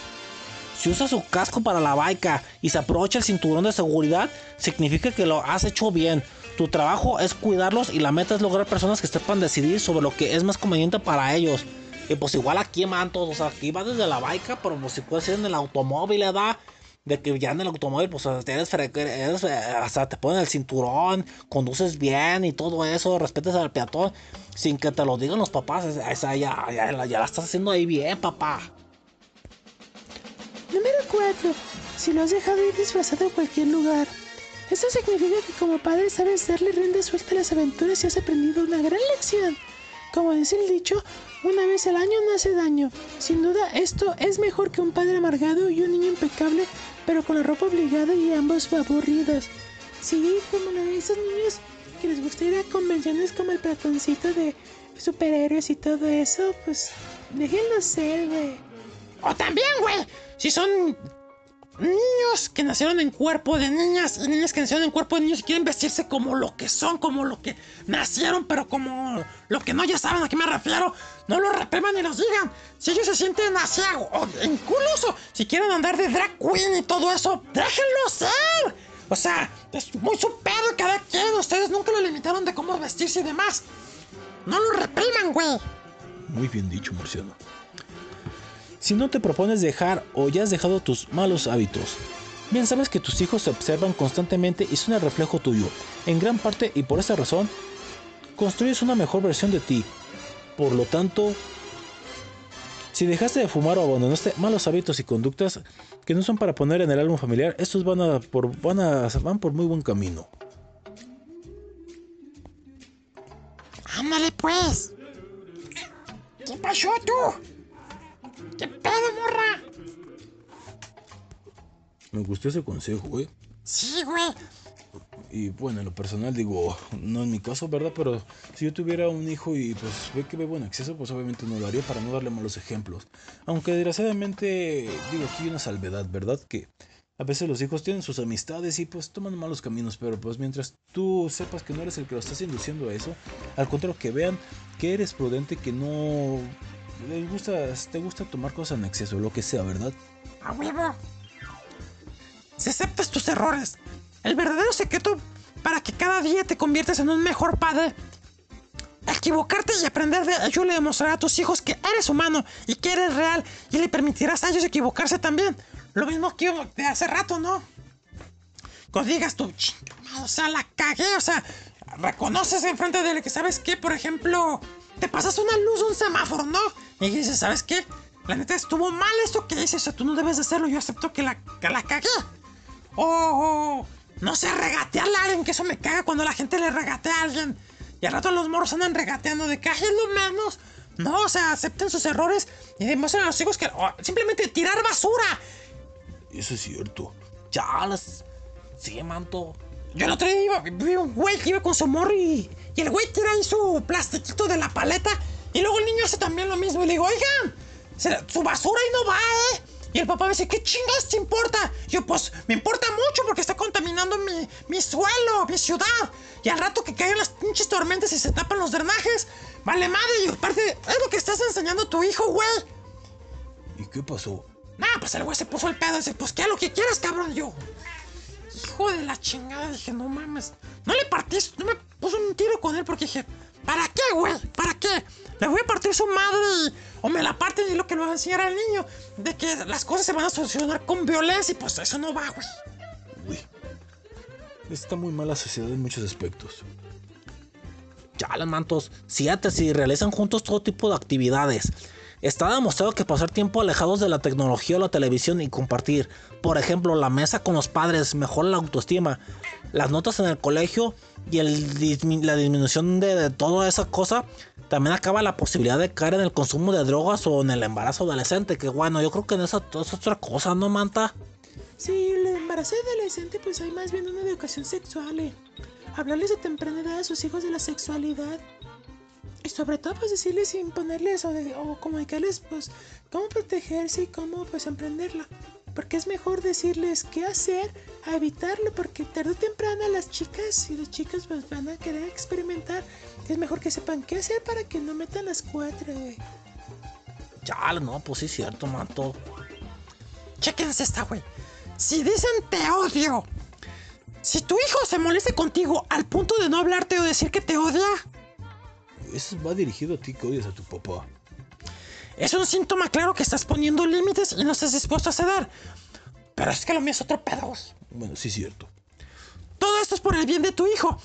Si usa su casco para la baica y se aprovecha el cinturón de seguridad, significa que lo has hecho bien. Tu trabajo es cuidarlos y la meta es lograr personas que sepan decidir sobre lo que es más conveniente para ellos. Y pues igual aquí mantos, o sea, aquí va desde la baica, pero pues si puede ser en el automóvil, ¿verdad? De que ya en el automóvil, pues eres, eres, eh, sea, te ponen el cinturón, conduces bien y todo eso, respetas al peatón, sin que te lo digan los papás, esa- ya, ya la estás haciendo ahí bien, papá. Número 4. Si lo has dejado ir disfrazado en cualquier lugar. Esto significa que como padre sabes darle rienda suelta a las aventuras y has aprendido una gran lección. Como dice el dicho, una vez al año no hace daño. Sin duda, esto es mejor que un padre amargado y un niño impecable, pero con la ropa obligada y ambos aburridos. Sí, como lo de esos niños que les gusta ir a convenciones como el platoncito de superhéroes y todo eso, pues déjenlo ser, güey. O también, güey, si son niños que nacieron en cuerpo de niñas y niñas que nacieron en cuerpo de niños y quieren vestirse como lo que son, como lo que nacieron, pero como lo que no ya saben a qué me refiero, no lo repriman ni los digan. Si ellos se sienten así, o incluso si quieren andar de drag queen y todo eso, déjenlo ser. O sea, es muy su pedo cada quien. Ustedes nunca lo limitaron de cómo vestirse y demás. No lo repriman, güey. Muy bien dicho, Murciano. Si no te propones dejar o ya has dejado tus malos hábitos, bien sabes que tus hijos se observan constantemente y son el reflejo tuyo, en gran parte y por esa razón, construyes una mejor versión de ti. Por lo tanto, si dejaste de fumar o abandonaste malos hábitos y conductas que no son para poner en el álbum familiar, estos van a por, van van por muy buen camino. Ándale, pues. ¿Qué pasó tú? ¿Qué pedo, morra? Me gustó ese consejo, eh. Sí, güey. Y bueno, en lo personal digo, no en mi caso, ¿verdad? Pero si yo tuviera un hijo y pues ve que ve buen acceso, pues obviamente no lo haría para no darle malos ejemplos. Aunque desgraciadamente, digo, aquí hay una salvedad, ¿verdad? Que a veces los hijos tienen sus amistades y pues toman malos caminos, pero pues mientras tú sepas que no eres el que lo estás induciendo a eso, al contrario, que vean que eres prudente, que no les gusta, te gusta tomar cosas en exceso, lo que sea, ¿verdad? A huevo. Si aceptas tus errores, el verdadero secreto para que cada día te conviertas en un mejor padre. Equivocarte y aprender de ello le demostrará a tus hijos que eres humano y que eres real y le permitirás a ellos equivocarse también. Lo mismo que yo de hace rato, ¿no? Cuando digas tú, "Chingada, o sea, la cagué, o sea, reconoces enfrente de él que sabes que, por ejemplo, te pasas una luz, un semáforo, ¿no? Y dices, ¿sabes qué? La neta estuvo mal esto que dices, o sea, tú no debes de hacerlo, yo acepto que la, que la cagué. O, o, no sé, regatearle a alguien, que eso me caga cuando la gente le regatea a alguien. Y al rato los morros andan regateando de que "Ay, es lo menos. No, o sea, acepten sus errores y demuestren a los hijos que o, simplemente tirar basura. Eso es cierto. Ya las. Sí, manto. Yo el otro día iba, vi un güey que iba con su morro y, y el güey tira ahí su plastiquito de la paleta y luego el niño hace también lo mismo y le digo, oigan, su basura ahí no va, ¿eh? Y el papá me dice, ¿qué chingas te importa? Yo, pues, me importa mucho porque está contaminando mi, mi suelo, mi ciudad. Y al rato que caigan las pinches tormentas y se tapan los drenajes, vale madre. Y aparte, es lo que estás enseñando a tu hijo, güey. ¿Y qué pasó? Nah, pues el güey se puso el pedo y dice, pues que lo que quieras, cabrón. Yo, hijo de la chingada, dije, no mames. No le partís, no me puse un tiro con él porque dije, ¿para qué, güey? ¿Para qué? Le voy a partir su madre y, o me la parten y lo que le voy a enseñar al niño. De que las cosas se van a solucionar con violencia y pues eso no va, güey. Uy. Está muy mala sociedad en muchos aspectos. Ya las mantos. Fíjate, si realizan juntos todo tipo de actividades. Está demostrado que pasar tiempo alejados de la tecnología o la televisión y compartir, por ejemplo, la mesa con los padres, mejora la autoestima, las notas en el colegio y la disminución de, de toda esa cosa, también acaba la posibilidad de caer en el consumo de drogas o en el embarazo adolescente, que bueno, yo creo que en esa es otra cosa, ¿no, Manta? Sí, el embarazo adolescente pues hay más bien una educación sexual. eh. Hablarles de temprana edad a sus hijos de la sexualidad. Y sobre todo pues decirles y imponerles o, de- o comunicarles pues cómo protegerse y cómo pues emprenderla. Porque es mejor decirles qué hacer a evitarlo porque tarde o temprano las chicas y los chicos pues van a querer experimentar. Es mejor que sepan qué hacer para que no metan las cuatro. eh. Chale, no, pues sí es cierto, Manto. Chéquense esta, güey. Si dicen te odio, si tu hijo se moleste contigo al punto de no hablarte o decir que te odia, Eso va dirigido a ti que odias a tu papá. es un síntoma claro que estás poniendo límites y no estás dispuesto a ceder. Pero es que lo mío es otro pedo. Bueno, sí es cierto. Todo esto es por el bien de tu hijo.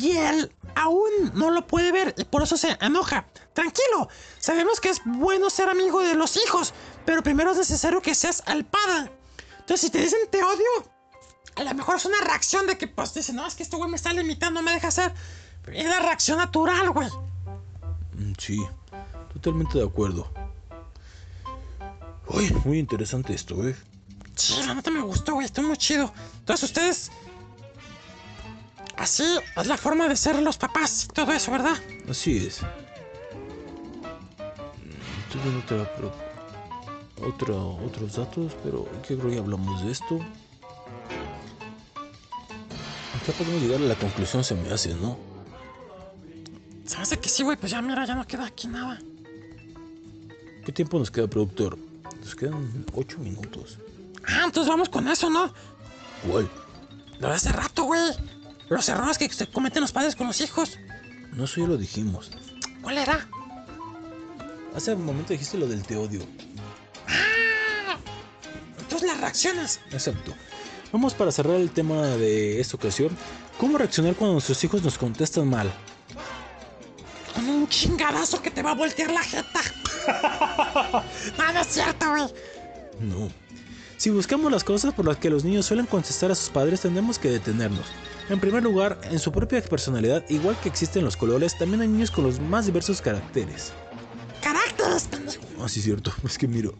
Y él aún no lo puede ver y por eso se enoja. Tranquilo, sabemos que es bueno ser amigo de los hijos, pero primero es necesario que seas el padre. Entonces, si te dicen te odio, a lo mejor es una reacción de que, pues, dicen, no, es que este güey me está limitando, no me deja hacer. Es la reacción natural, güey. Mm, Sí, totalmente de acuerdo. Uy, muy interesante esto, ¿eh? Sí, la neta me gustó, güey, está muy chido. Entonces, ustedes. Así es la forma de ser los papás y todo eso, ¿verdad? Así es. Mm, Estoy viendo otra, pero- otra- otros datos, pero ¿qué creo que hablamos de esto? Ya podemos llegar a la conclusión, se me hace, ¿no? Se me hace que sí, güey, pues ya mira, ya no queda aquí nada. ¿Qué tiempo nos queda, productor? Nos quedan 8 minutos. Ah, entonces vamos con eso, ¿no? ¿Cuál? Lo de hace rato, güey. Los errores que se cometen los padres con los hijos. No, eso ya lo dijimos. ¿Cuál era? Hace un momento dijiste lo del te odio. Entonces las reacciones. Exacto. Vamos para cerrar el tema de esta ocasión. ¿Cómo reaccionar cuando nuestros hijos nos contestan mal? Con un chingadazo que te va a voltear la jeta. no, no es cierto, güey. No. Si buscamos las cosas por las que los niños suelen contestar a sus padres, tendremos que detenernos. En primer lugar, en su propia personalidad, igual que existen los colores, también hay niños con los más diversos caracteres. Caracteres, pendejo. Ah, sí, cierto. Es que miro.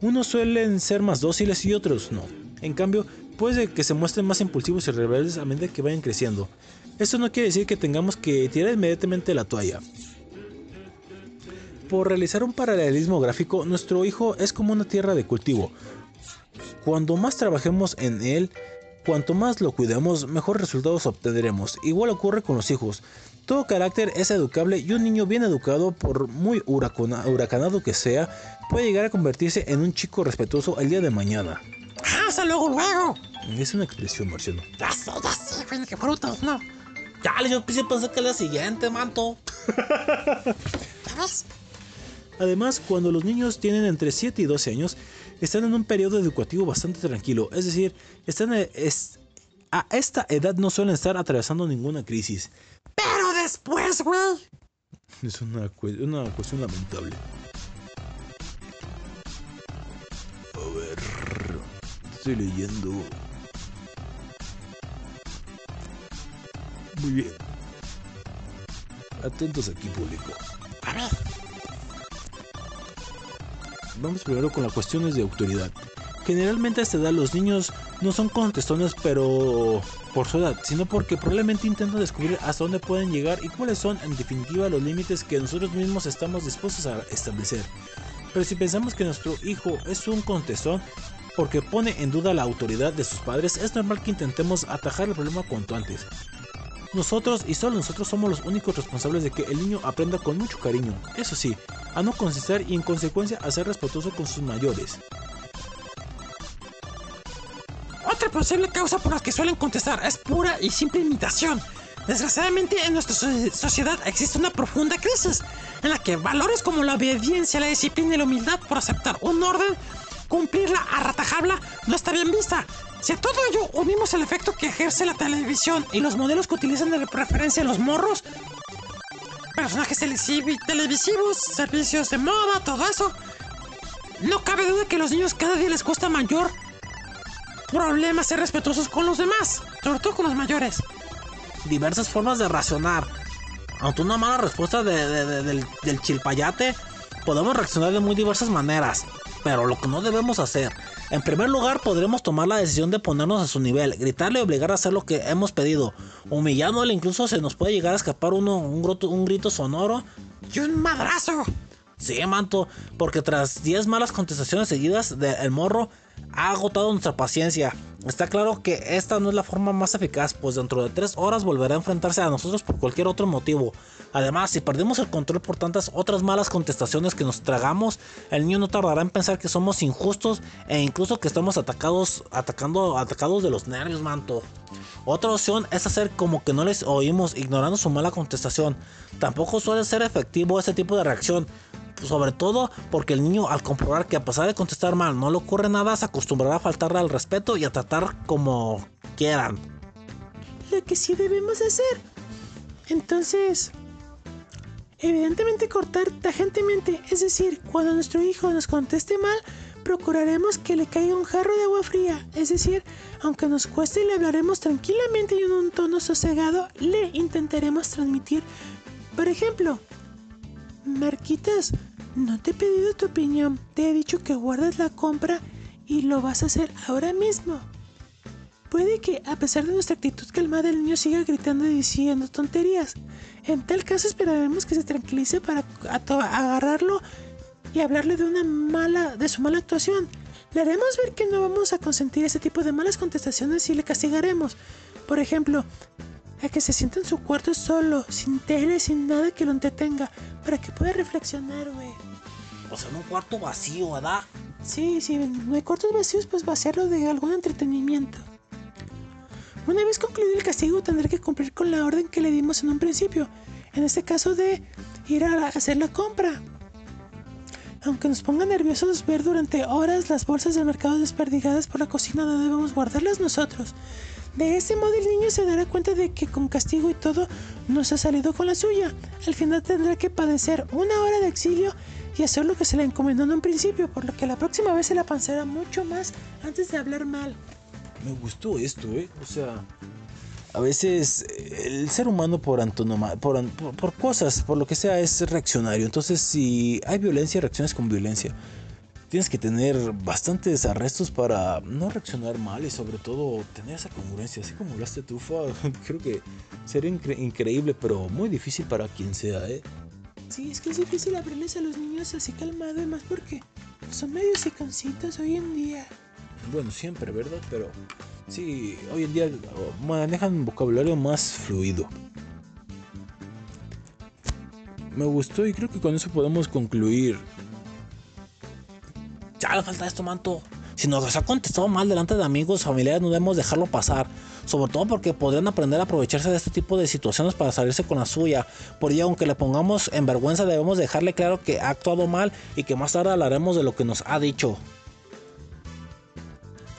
Unos suelen ser más dóciles y otros no. En cambio, puede que se muestren más impulsivos y rebeldes a medida que vayan creciendo. Esto no quiere decir que tengamos que tirar inmediatamente la toalla. Por realizar un paralelismo gráfico, nuestro hijo es como una tierra de cultivo. Cuando más trabajemos en él, cuanto más lo cuidemos, mejores resultados obtendremos. Igual ocurre con los hijos. Todo carácter es educable y un niño bien educado, por muy huracana- huracanado que sea, puede llegar a convertirse en un chico respetuoso el día de mañana. Ah, hasta luego, luego. Es una expresión, Marciano. Ya sé, ya sé, qué frutos, ¿no? Chale, yo pensé que era la siguiente, Manto. Además, cuando los niños tienen entre 7 y 12 años, están en un periodo educativo bastante tranquilo, es decir, están es- a esta edad no suelen estar atravesando ninguna crisis. Pero después, güey. Es una, una cuestión lamentable. A ver, estoy leyendo. Muy bien. Atentos aquí, público. A ver, Vamos primero con las cuestiones de autoridad. Generalmente a esta edad los niños no son contestones, pero por su edad, sino porque probablemente intentan descubrir hasta dónde pueden llegar y cuáles son en definitiva los límites que nosotros mismos estamos dispuestos a establecer. Pero si pensamos que nuestro hijo es un contestón porque pone en duda la autoridad de sus padres, es normal que intentemos atajar el problema cuanto antes. Nosotros y solo nosotros somos los únicos responsables de que el niño aprenda con mucho cariño, eso sí, a no contestar y en consecuencia a ser respetuoso con sus mayores. otra posible causa por la que suelen contestar es pura y simple imitación. Desgraciadamente en nuestra so- sociedad existe una profunda crisis en la que valores como la obediencia, la disciplina y la humildad por aceptar un orden, cumplirla a ratajabla, no está bien vista. Si a todo ello unimos el efecto que ejerce la televisión y los modelos que utilizan de preferencia los morros, personajes televisivos, servicios de moda, todo eso. No cabe duda que a los niños cada día les cuesta mayor problema ser respetuosos con los demás, sobre todo con los mayores. diversas formas de racionar. Ante una mala respuesta de- del, del chilpayate, podemos reaccionar de muy diversas maneras. Pero lo que no debemos hacer, en primer lugar podremos tomar la decisión de ponernos a su nivel, gritarle y obligar a hacer lo que hemos pedido. Humillándole incluso se nos puede llegar a escapar uno, un, grito, un grito sonoro. ¡Y un madrazo! Sí, manto, porque tras 10 malas contestaciones seguidas del morro, ha agotado nuestra paciencia. Está claro que esta no es la forma más eficaz, pues dentro de 3 horas volverá a enfrentarse a nosotros por cualquier otro motivo. Además, si perdimos el control por tantas otras malas contestaciones que nos tragamos, el niño no tardará en pensar que somos injustos e incluso que estamos atacados, atacando, atacados de los nervios, manto. Otra opción es hacer como que no les oímos, ignorando su mala contestación. Tampoco suele ser efectivo este tipo de reacción, sobre todo porque el niño al comprobar que a pesar de contestar mal no le ocurre nada, se acostumbrará a faltarle al respeto y a tratar como quieran. Lo que sí debemos hacer. Entonces, evidentemente cortar tajantemente, es decir, cuando nuestro hijo nos conteste mal, procuraremos que le caiga un jarro de agua fría, es decir, aunque nos cueste le hablaremos tranquilamente y en un tono sosegado, le intentaremos transmitir, por ejemplo, Marquitas, no te he pedido tu opinión, te he dicho que guardes la compra y lo vas a hacer ahora mismo. Puede que, a pesar de nuestra actitud calmada, el niño siga gritando y diciendo tonterías. En tal caso, esperaremos que se tranquilice para agarrarlo y hablarle de una mala, de su mala actuación. Le haremos ver que no vamos a consentir ese tipo de malas contestaciones y le castigaremos. Por ejemplo, a que se sienta en su cuarto solo, sin tele, sin nada que lo entretenga, para que pueda reflexionar, güey. O sea, en un cuarto vacío, ¿verdad? Sí, si no hay cuartos vacíos, pues va a serlo de algún entretenimiento. Una vez concluido el castigo, tendré que cumplir con la orden que le dimos en un principio, en este caso de ir a hacer la compra. Aunque nos ponga nerviosos ver durante horas las bolsas del mercado desperdigadas por la cocina, no debemos guardarlas nosotros. De este modo el niño se dará cuenta de que con castigo y todo nos ha salido con la suya. Al final tendrá que padecer una hora de exilio y hacer lo que se le encomendó en un principio, por lo que la próxima vez se la pensará mucho más antes de hablar mal. Me gustó esto, ¿eh? O sea, a veces eh, el ser humano por antonoma, por, an- por, por cosas, por lo que sea, es reaccionario. Entonces, si hay violencia, reacciones con violencia. Tienes que tener bastantes arrestos para no reaccionar mal y sobre todo tener esa congruencia. Así como hablaste tú, Fa, creo que sería incre- increíble, pero muy difícil para quien sea, ¿eh? Sí, es que es difícil abrirles a los niños así calmado y más porque son medio seconcitos hoy en día. Bueno, siempre, ¿verdad? Pero sí, hoy en día manejan un vocabulario más fluido. Me gustó y creo que con eso podemos concluir. Ya le falta esto, manto. Si nos ha contestado mal delante de amigos, familiares, no debemos dejarlo pasar. Sobre todo porque podrían aprender a aprovecharse de este tipo de situaciones para salirse con la suya. Por ello, aunque le pongamos en vergüenza, debemos dejarle claro que ha actuado mal y que más tarde hablaremos de lo que nos ha dicho.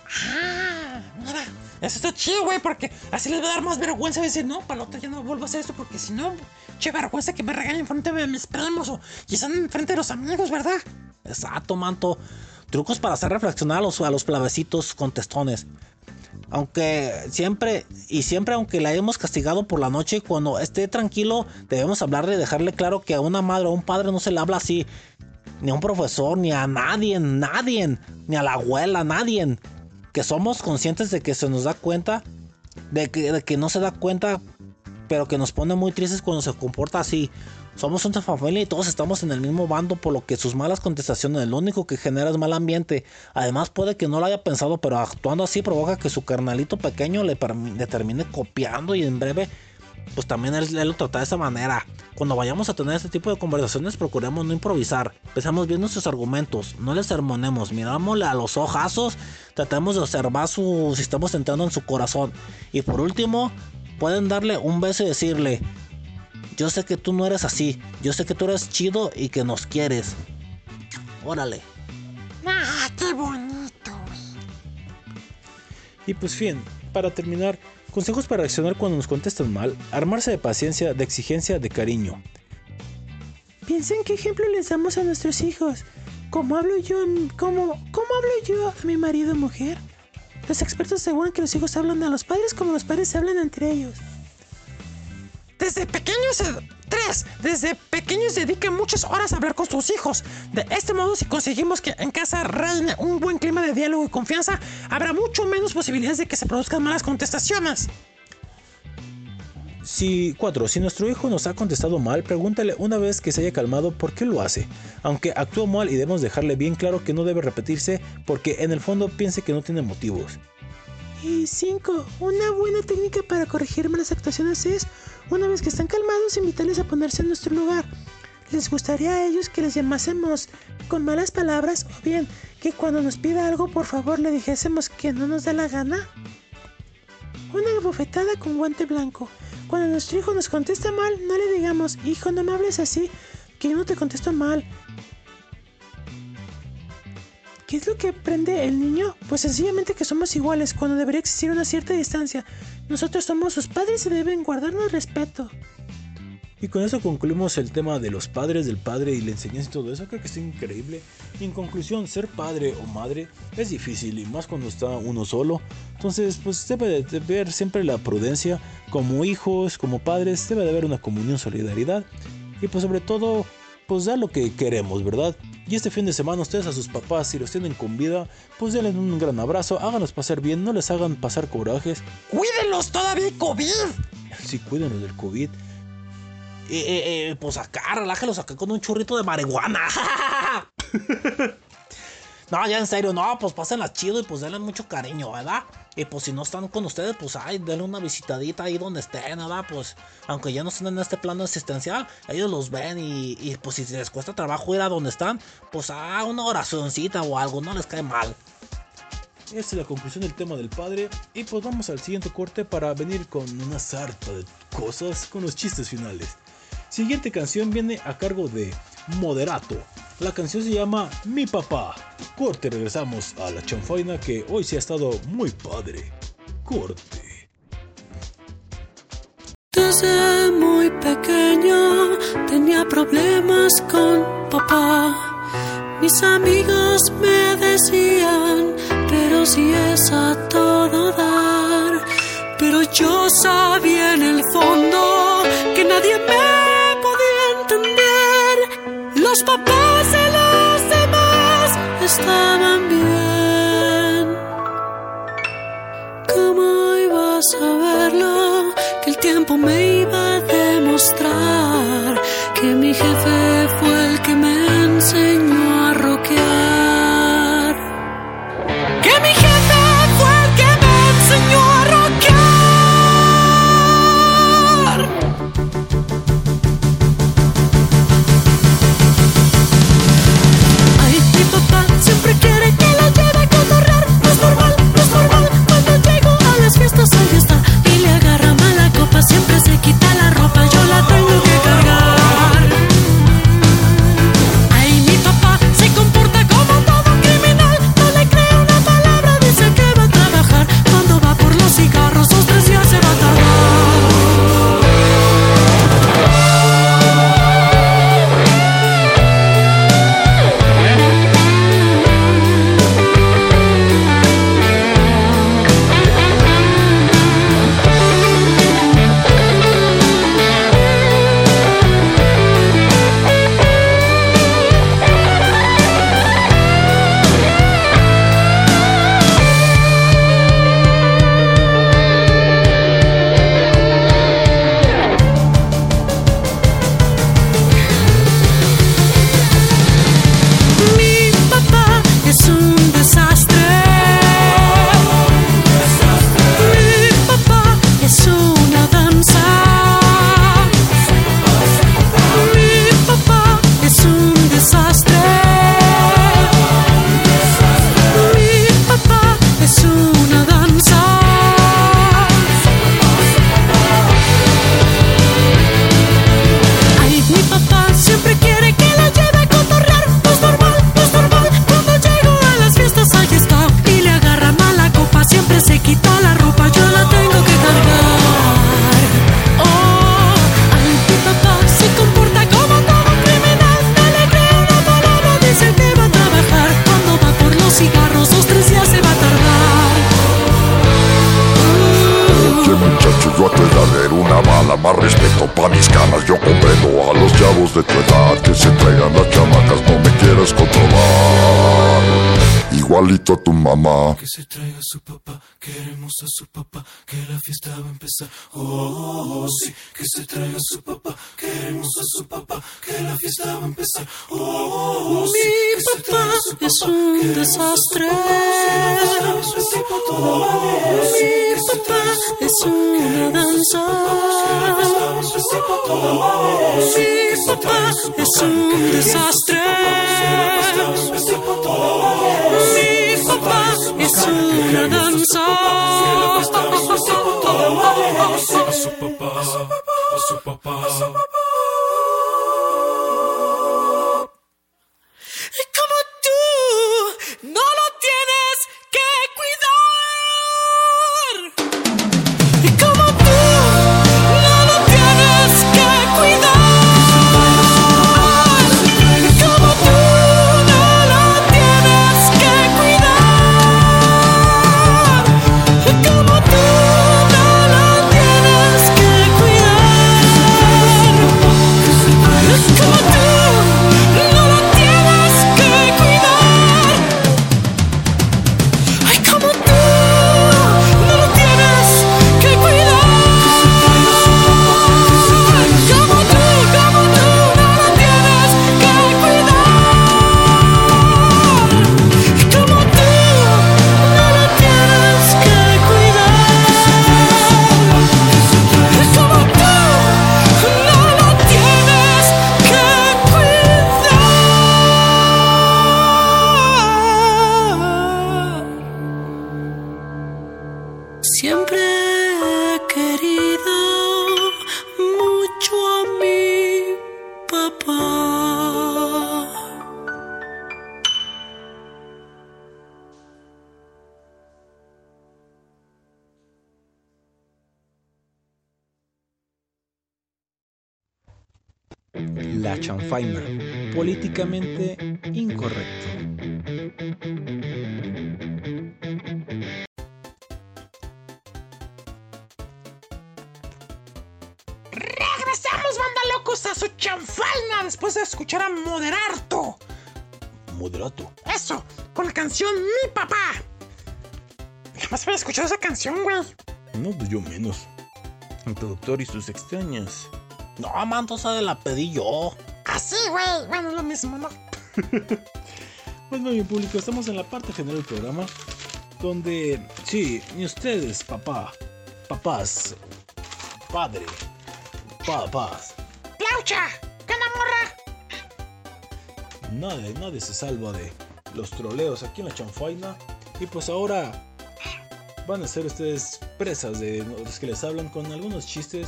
Ah, mira, eso está chido, güey, porque así les va a dar más vergüenza decir, no, otra ya no vuelvo a hacer esto, porque si no, che vergüenza que me regañen frente de mis primos o y están enfrente de los amigos, ¿verdad? Exacto, manto. Trucos para hacer reflexionar a los, a los plavecitos contestones. Aunque siempre, y siempre aunque la hayamos castigado por la noche, cuando esté tranquilo, debemos hablarle y dejarle claro que a una madre o a un padre no se le habla así. Ni a un profesor, ni a nadie, nadie, ni a la abuela, nadie. Que somos conscientes de que se nos da cuenta, de que, de que no se da cuenta, pero que nos pone muy tristes cuando se comporta así. Somos una familia y todos estamos en el mismo bando, por lo que sus malas contestaciones lo único que genera es mal ambiente. Además, puede que no lo haya pensado, pero actuando así provoca que su carnalito pequeño le, le termine copiando y en breve, pues también él, él lo trata de esa manera. Cuando vayamos a tener este tipo de conversaciones, procuremos no improvisar. Pensamos bien nuestros argumentos, no les sermonemos, mirámosle a los ojazos, tratemos de observar su, si estamos entrando en su corazón. Y por último, pueden darle un beso y decirle, yo sé que tú no eres así. Yo sé que tú eres chido y que nos quieres. Órale. Ah, qué bonito, güey. Y pues bien, para terminar, consejos para reaccionar cuando nos contestan mal, armarse de paciencia, de exigencia, de cariño. Piensa en qué ejemplo les damos a nuestros hijos. ¿Cómo hablo yo, cómo, cómo hablo yo a mi marido o mujer? Los expertos aseguran que los hijos hablan a los padres como los padres se hablan entre ellos. Desde pequeños... Tres, desde pequeños dediquen muchas horas a hablar con sus hijos. De este modo, si conseguimos que en casa reine un buen clima de diálogo y confianza, habrá mucho menos posibilidades de que se produzcan malas contestaciones. Si, si nuestro hijo nos ha contestado mal, pregúntale una vez que se haya calmado por qué lo hace. Aunque actuó mal y debemos dejarle bien claro que no debe repetirse porque en el fondo piense que no tiene motivos. Y 5. Una buena técnica para corregir malas actuaciones es, una vez que están calmados, invitarles a ponerse en nuestro lugar. ¿Les gustaría a ellos que les llamásemos con malas palabras o bien que cuando nos pida algo por favor le dijésemos que no nos da la gana? Una bofetada con guante blanco. Cuando nuestro hijo nos contesta mal, no le digamos, hijo, no me hables así, que yo no te contesto mal. ¿Qué es lo que aprende el niño? Pues sencillamente que somos iguales cuando debería existir una cierta distancia. Nosotros somos sus padres y deben guardarnos respeto. Y con eso concluimos el tema de los padres, del padre y la enseñanza y todo eso. Creo que es increíble. Y en conclusión, ser padre o madre es difícil y más cuando está uno solo. Entonces, pues debe de haber siempre la prudencia. Como hijos, como padres, debe de haber una comunión, solidaridad. Y pues sobre todo, pues dar lo que queremos, ¿verdad? Y este fin de semana ustedes a sus papás, si los tienen con vida, pues denles un gran abrazo, háganlos pasar bien, no les hagan pasar corajes. ¡Cuídenlos todavía COVID! Sí, cuídenlos del COVID. Eh, eh, eh, pues acá, relájelos acá con un churrito de marihuana. no, ya en serio, no, pues pásenlas chido y pues denle mucho cariño, ¿verdad? Y pues si no están con ustedes, pues ay, denle una visitadita ahí donde estén, ¿verdad? Pues aunque ya no estén en este plano existencial, ellos los ven y, y pues si les cuesta trabajo ir a donde están, pues ah, una oracioncita o algo, no les cae mal. Esta es la conclusión del tema del padre. Y pues vamos al siguiente corte para venir con una sarta de cosas con los chistes finales. Siguiente canción viene a cargo de Moderato. La canción se llama Mi Papá. Corte, regresamos a la chanfaina que hoy sí ha estado muy padre. Corte. Desde muy pequeño tenía problemas con papá. Mis amigos me decían, pero si es a todo dar. Pero yo sabía en el fondo que nadie me. Los papás de los demás estaban bien. ¿Cómo iba a saberlo? Que el tiempo me Siempre se quita mamá. Que se traiga su papá, queremos a su papá, que la fiesta va a empezar. Oh, sí, que se traiga su papá, queremos a su papá, que la fiesta va a empezar. Oh, sí, Mi papá es un desastre. Mi papá es una danza. Mi papá es un desastre. Papá es una danza. A su papá, a su papá. Y Jamás había escuchado esa canción, güey. No, pues yo menos. El productor y sus extrañas. No, manto, esa de la pedí yo. Así, güey. Bueno, es lo mismo, ¿no? Pues bien, público, estamos en la parte general del programa. Donde, sí, ni ustedes, papá, papás, padre, papás, ¡Plaucha! ¿Qué morra? nadie, nadie se salva de los troleos aquí en la chanfaina. Y pues ahora van a ser ustedes presas de los que les hablan con algunos chistes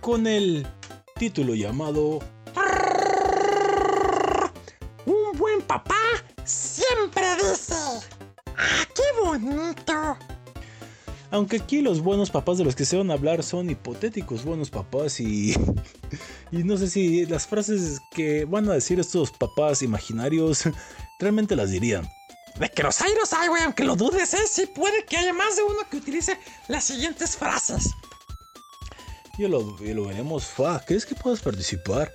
con el título llamado Un buen papá siempre dice. ¡Ah, qué bonito! Aunque aquí los buenos papás de los que se van a hablar son hipotéticos buenos papás y... Y no sé si las frases que van a decir estos papás imaginarios realmente las dirían. De que los hay, los hay, güey. Aunque lo dudes, ¿eh? Sí puede que haya más de uno que utilice las siguientes frases. Ya lo, veremos. Fa, ¿crees que puedas participar?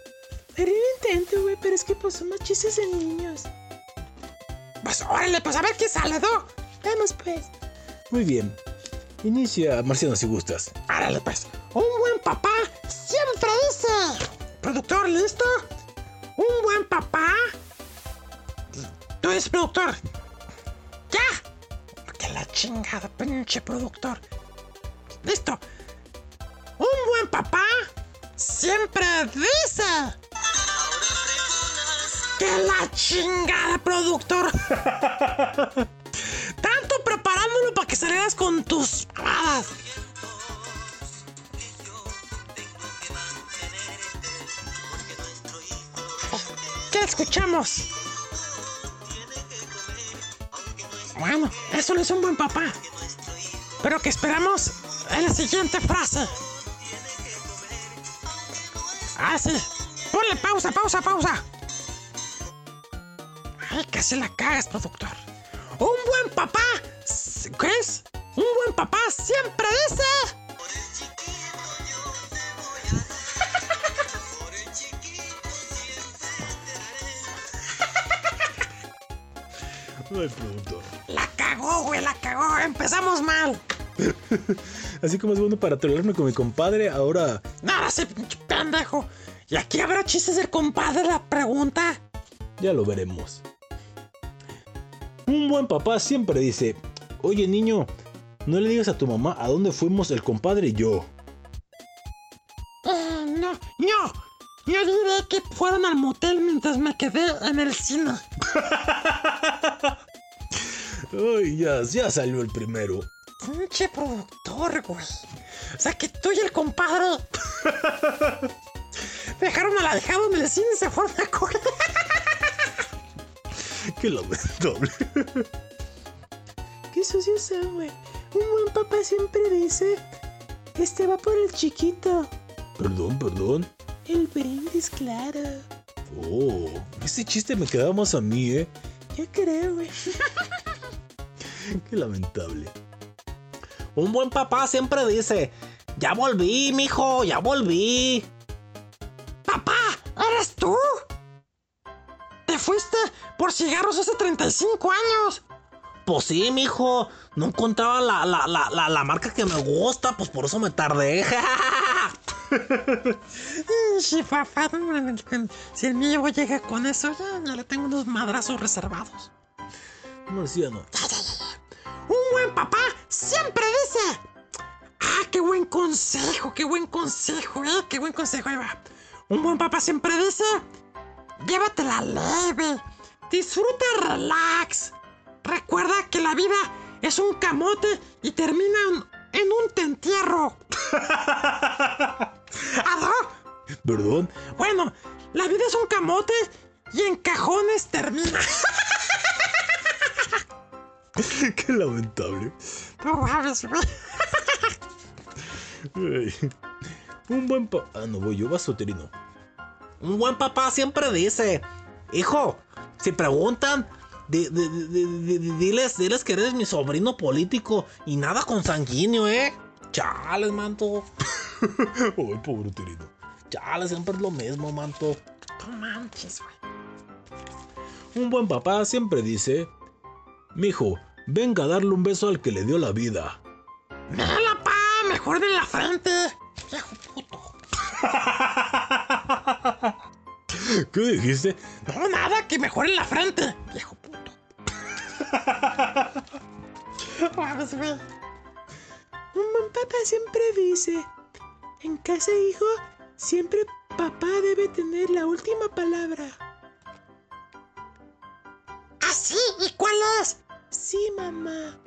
Haré un intento, güey, pero es que pues son más chistes de niños. Pues órale, pues a ver qué sale, ¿no? Vamos pues. Muy bien. Inicia, Marciano, si gustas. Árale, pues. Un buen papá siempre dice. Productor, ¿listo? Un buen papá. Tú eres productor. ¡Ya! Que la chingada, pinche productor. ¡Listo! Un buen papá siempre dice. Que la chingada, productor. Tanto preparándolo para que salieras con tus pavadas. ¿Qué escuchamos? Bueno, eso no es un buen papá. Pero que esperamos en la siguiente frase. Ah, sí. Ponle pausa, pausa, pausa. Ay, casi la cagas, productor. Un buen papá. ¿Qué es? Un buen papá siempre dice. No hay productor. La cagó, güey, la cagó. Empezamos mal. Así como es bueno para trolearme con mi compadre, ahora. Nada, ese pendejo. ¿Y aquí habrá chistes del compadre? La pregunta. Ya lo veremos. Un buen papá siempre dice: Oye niño, no le digas a tu mamá a dónde fuimos el compadre y yo. Eh, no, no. Yo diré que fueron al motel mientras me quedé en el cine. Ay, ya, ya salió el primero. Pinche productor, güey. O sea que tú y el compadre. Dejaron a la dejada en el cine y se fueron a coger. Qué lamentable. Qué sucios son, güey. Un buen papá siempre dice: Este va por el chiquito. Perdón, perdón. El brindis, claro. Oh, ese chiste me quedaba más a mí, ¿eh? Yo creo, güey. Qué lamentable. Un buen papá siempre dice: Ya volví, mijo, ya volví. ¡Papá! ¿Eres tú? ¿Te fuiste por cigarros hace 35 años? Pues sí, mijo. No encontraba la, la, la, la, la marca que me gusta, pues por eso me tardé. Papá. Si el mío llega con eso, ya, ya le tengo unos madrazos reservados. Marciano. Un buen papá siempre dice. Ah, qué buen consejo, qué buen consejo, eh, qué buen consejo. Ahí va. Un buen papá siempre dice. Llévatela leve. Disfruta relax. Recuerda que la vida es un camote y termina en, en un entierro. ¿Adó? ¿Perdón? Bueno, la vida es un camote y en cajones termina. Qué lamentable. Un buen papá. Ah, no voy yo, vas soterino. Un buen papá siempre dice: Hijo, si preguntan, di- di- di- di- di- diles, diles que eres mi sobrino político y nada consanguíneo, ¿eh? Chales, manto. Ay, pobre uterino. Chales, siempre es lo mismo, manto. No manches, güey. Un buen papá siempre dice: Mijo, venga a darle un beso al que le dio la vida. Mírala, pa, mejor de la frente. Viejo puto. ¿Qué dijiste? No, nada, que mejor en la frente. Viejo puto. Mames, güey. Un buen papá siempre dice: En casa, hijo, siempre papá debe tener la última palabra. ¿Ah, sí? ¿Y cuál es? Sí, mamá.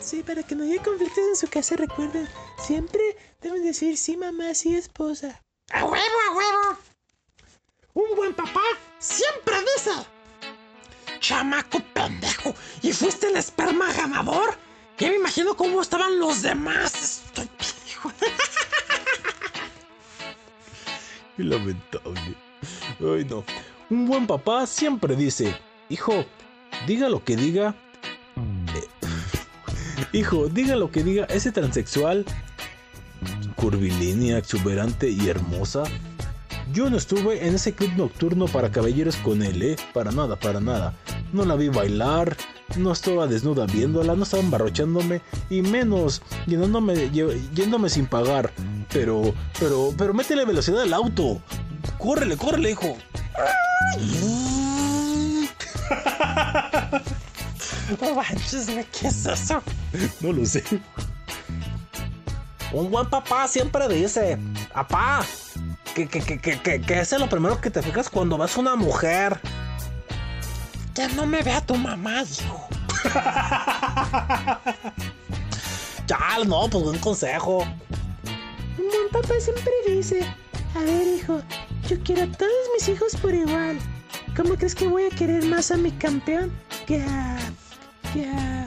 Sí, para que no haya conflictos en su casa, recuerden, siempre deben decir sí, mamá, sí, esposa. ¡A huevo, a huevo! Un buen papá siempre dice: Chamaco pendejo, ¿y fuiste el esperma ganador? Ya me imagino cómo estaban los demás. Estoy Qué lamentable. Ay, no. Un buen papá siempre dice: Hijo, diga lo que diga. eh, Hijo, diga lo que diga ese transexual, curvilínea, exuberante y hermosa. Yo no estuve en ese club nocturno para caballeros con él, ¿eh? Para nada, para nada. No la vi bailar, no estaba desnuda viéndola, no estaba embarrochándome y menos lle- yéndome sin pagar. Pero, pero, pero métele velocidad al auto. Córrele, córrele, hijo. No manches, güey, ¿qué es eso? No lo sé. Un buen papá siempre dice: Papá, que, que, que, que, que, que es lo primero que te fijas cuando ves una mujer. Que no me vea tu mamá, hijo. Chal, no, pues buen consejo. Buen papá siempre dice, a ver hijo, yo quiero a todos mis hijos por igual. ¿Cómo crees que voy a querer más a mi campeón que a... que a...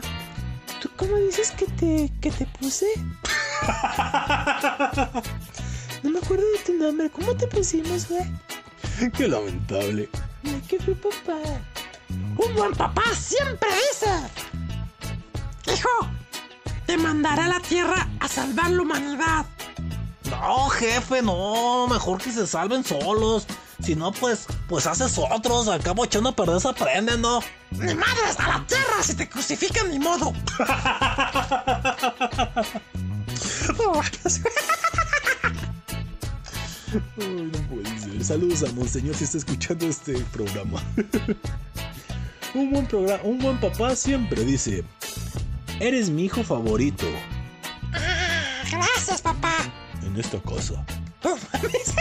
¿Tú cómo dices que te, que te puse? No me acuerdo de tu nombre, ¿cómo te pusimos, güey? Qué lamentable. Ay, ¿Qué fue papá? Un buen papá siempre dice: Hijo, te mandaré a la tierra a salvar la humanidad. No, jefe, no, mejor que se salven solos. Si no, pues, pues haces otros. Al cabo echando a perder se aprende, ¿no? Ni madres, a la tierra, si te crucifican, ni modo. Ay, no puede ser. Saludos a Monseñor si está escuchando este programa. un, buen programa, un buen papá siempre dice: Eres mi hijo favorito Ah, gracias, papá. en esta casa. No mames.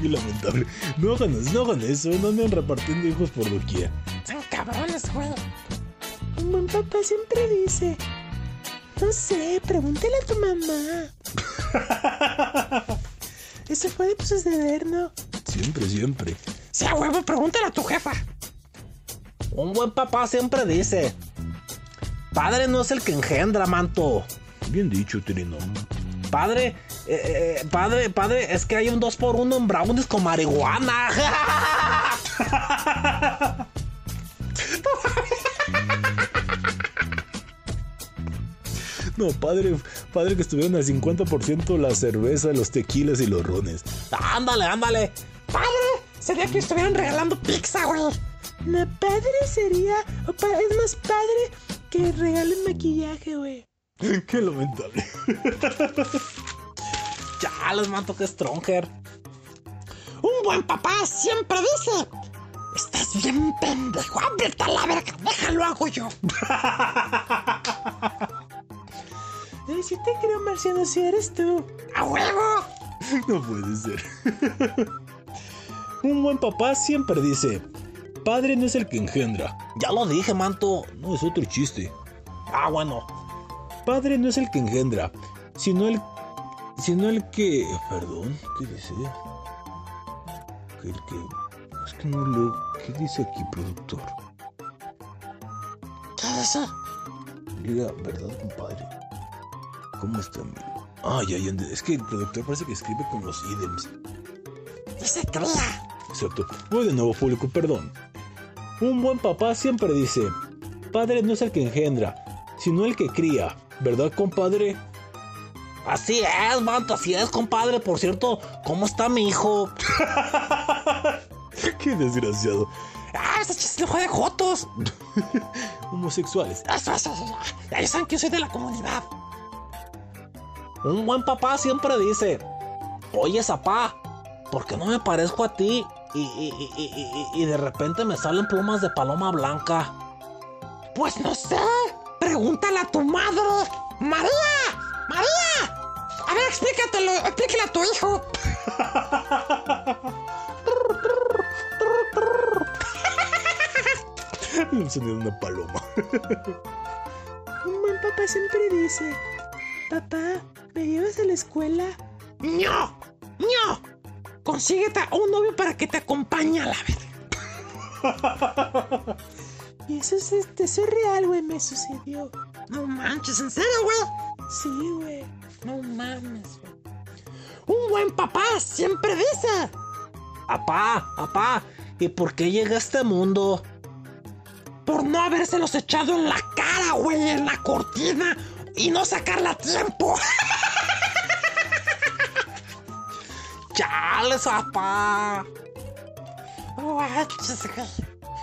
Qué lamentable. No hagan, no hagan eso, no anden repartiendo hijos por doquier. Son cabrones, güey. Un buen papá siempre dice. No sé, pregúntale a tu mamá. Eso puede pues, suceder, ¿no? Siempre, siempre. Sí, a huevo, pregúntale a tu jefa. Un buen papá siempre dice: Padre no es el que engendra, manto. Bien dicho, Trino. Padre, eh, eh, padre, padre, es que hay un 2 por 1 en brownies con marihuana. No, padre, padre que estuvieron al 50% la cerveza, los tequilas y los rones. ándale, ándale. Padre, sería que estuvieran regalando pizza, güey. Padre sería. es más padre que regalen maquillaje, güey. Qué lamentable. Chales, manto, que stronger. Un buen papá siempre dice: Estás bien pendejo, ábrete a la verga, déjalo hago yo. Ay, sí te creo, Marciano, si eres tú. ¡A huevo! No puede ser. Un buen papá siempre dice: Padre no es el que engendra. Ya lo dije, manto. No es otro chiste. Ah, bueno. Padre no es el que engendra, sino el. sino el que. Perdón, ¿qué dice? Que el que. Es que no leo. ¿Qué dice aquí, productor? ¿Qué dice? Diga, ¿verdad, compadre? ¿Cómo está, amigo? Ah, ya, ya. ent- Es que el productor parece que escribe con los idioms. Dice cría. Exacto. Voy de nuevo, público, perdón. Un buen papá siempre dice: Padre no es el que engendra, sino el que cría. ¿Verdad, compadre? Así es, manto, así es, compadre. Por cierto, ¿cómo está mi hijo? Qué desgraciado. Ah, ese chiste de Jotos. Homosexuales. Eso. Ya saben que yo soy de la comunidad. Un buen papá siempre dice: Oye, zapá, ¿por qué no me parezco a ti? Y, y- y- y- y- y de repente me salen plumas de paloma blanca. Pues no sé. Pregúntale a tu madre. ¡María! ¡María! A ver, explícatelo. Explícale a tu hijo. Sonido de una paloma. Buen papá siempre dice: Papá, ¿me llevas a la escuela? ¡No! ¡No! Consíguete a un novio para que te acompañe a la verga. Y eso es, este, eso es real, güey, me sucedió. No manches, ¿en serio, güey? Sí, güey. No mames, güey. Un buen papá siempre dice: Apá, apá, ¿y por qué llegué a este mundo? Por no habérselos echado en la cara, güey, en la cortina y no sacarla a tiempo. ¡Chales, apá! Guachas, güey.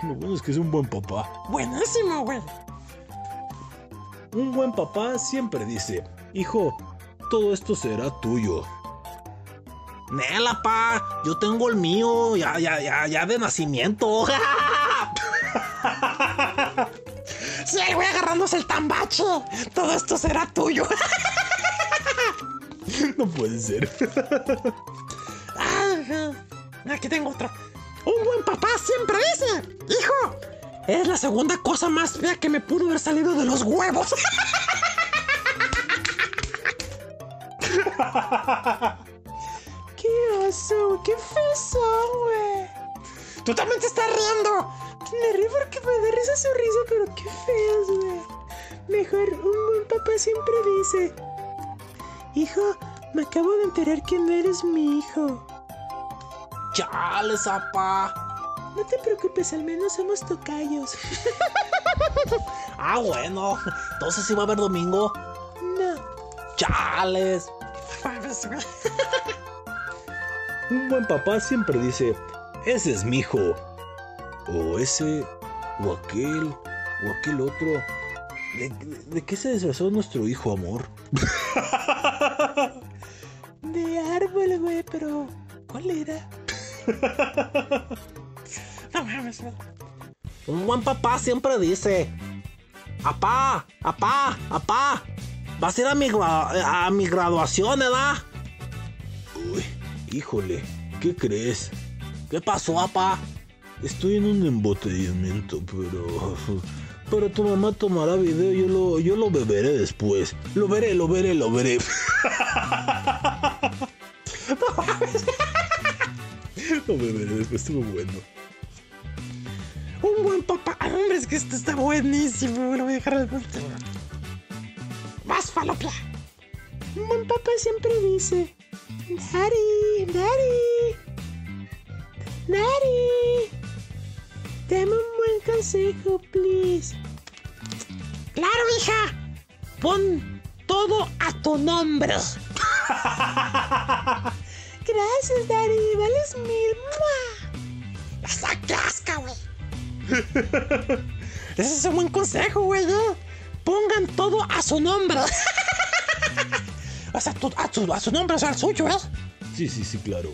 Lo bueno es que es un buen papá. Buenísimo, güey. Un buen papá siempre dice: Hijo, todo esto será tuyo. Nela, pa, yo tengo el mío, ya, ya, ya, ya de nacimiento. Sí, güey agarrándose el tambache. Todo esto será tuyo. No puede ser. Aquí tengo otro. Un buen papá siempre dice: Hijo, es la segunda cosa más fea que me pudo haber salido de los huevos. ¡Qué oso! ¡Qué feo son, güey! Tú también te estás riendo. Me río porque me da risa su risa, pero qué feos, güey. Mejor, un buen papá siempre dice: Hijo, me acabo de enterar que no eres mi hijo. ¡Chales, apá! No te preocupes, al menos somos tocayos. Ah, bueno, entonces sí va a haber domingo. No. ¡Chales! Un buen papá siempre dice, ese es mi hijo. O ese, o aquel, o aquel otro. ¿De, de- de qué se disfrazó nuestro hijo, amor? De árbol, güey, pero. ¿Cuál era? No mames. Un buen papá siempre dice: Apá, apá, apá, vas a ir a mi, a mi graduación, ¿verdad? Uy, híjole, ¿qué crees? ¿Qué pasó, apá? Estoy en un embotellamiento, pero... Pero tu mamá tomará video, yo lo, yo lo beberé después. Lo veré, lo veré, lo veré. lo beberé después, estuvo bueno. Un buen papá. Ah, hombre, es que esto está buenísimo. Lo voy a dejar al último. Más falopia. Un buen papá siempre dice: Daddy, Daddy, Daddy, dame un buen consejo, please. Claro, hija. Pon todo a tu nombre. Gracias, Daddy. Vales mil. ¡Mua! ¡Esa casca, güey! Ese es un buen consejo, güey. ¿eh? Pongan todo a su nombre. o sea, tu- a, su, a su nombre, o sea, al suyo, ¿eh? Sí, sí, sí, claro.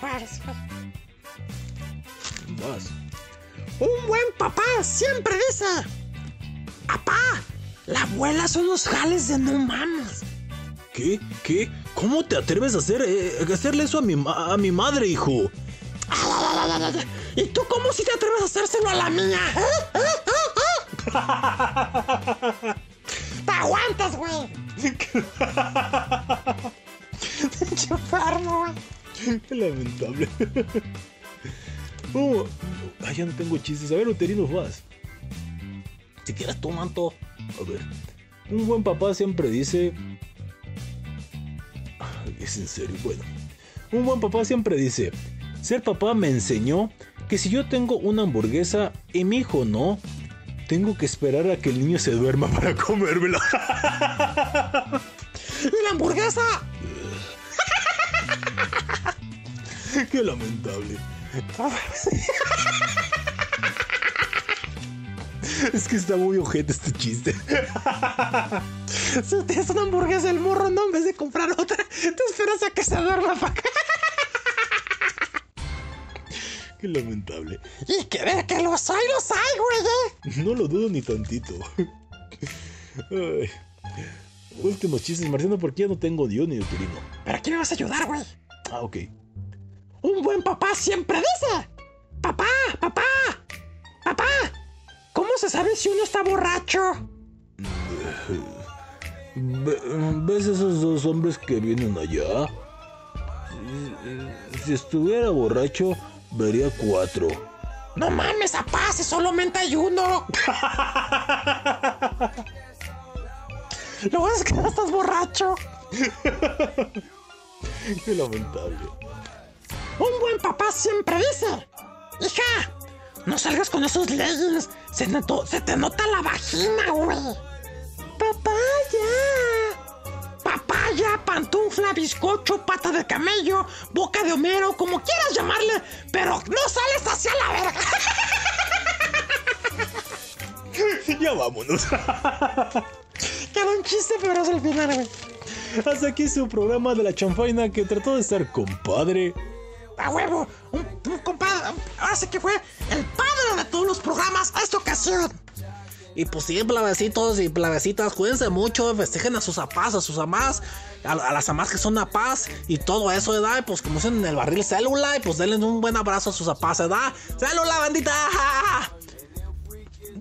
Vas. Un buen papá siempre dice: Papá, la abuela son los jales de no mames. ¿Qué? ¿Qué? ¿Cómo te atreves a hacer, eh, a hacerle eso a mi, a mi madre, hijo? ¿Y tú cómo si te atreves a hacérselo a la mía? ¡Te aguantas, güey! Enfermo, güey. Qué lamentable. Oh, ay, ya no tengo chistes. A ver, Uterino, vas. Si quieres tú, manto. A ver. Un buen papá siempre dice. Es en serio, bueno. Un buen papá siempre dice. Ser papá me enseñó que si yo tengo una hamburguesa y mi hijo no, tengo que esperar a que el niño se duerma para comérmela. ¿Y la hamburguesa? Qué lamentable. Es que está muy ojete este chiste. Si tienes una hamburguesa el morro, no, en vez de comprar otra, te esperas a que se duerma para acá. Qué lamentable. Y que ver que los hay, los hay, güey. ¿eh? No lo dudo ni tantito. Ay. Últimos chistes, Marciano, porque ya no tengo Dios ni uterino. ¿Pero aquí me vas a ayudar, güey? Ah, ok. Un buen papá siempre dice: Papá, papá, papá, ¿cómo se sabe si uno está borracho? Ve- ¿Ves esos dos hombres que vienen allá? Si estuviera borracho, vería cuatro. No mames, papá, si solamente hay uno. Lo bueno es que no estás borracho. Qué lamentable. Un buen papá siempre dice: Hija, no salgas con esos leggings. Se, se te nota la vagina, güey. Papaya. Papaya, pantufla, bizcocho, pata de camello, boca de Homero, como quieras llamarle, pero no sales hacia la verga. ya vámonos. Quedó un chiste, pero es el final, güey. Hasta aquí su programa de la chanfaina que trató de estar compadre. A huevo, un, un compadre. Ahora sí que fue el padre de todos los programas a esta ocasión. Y pues sí, plavecitos y plavecitas, cuídense mucho, festejen a sus apás, a sus amás, a, las amás que son apás y todo eso, ¿verdad? Y pues como dicen en el barril célula, y pues denle un buen abrazo a sus apás, ¿verdad? ¡Célula, bandita!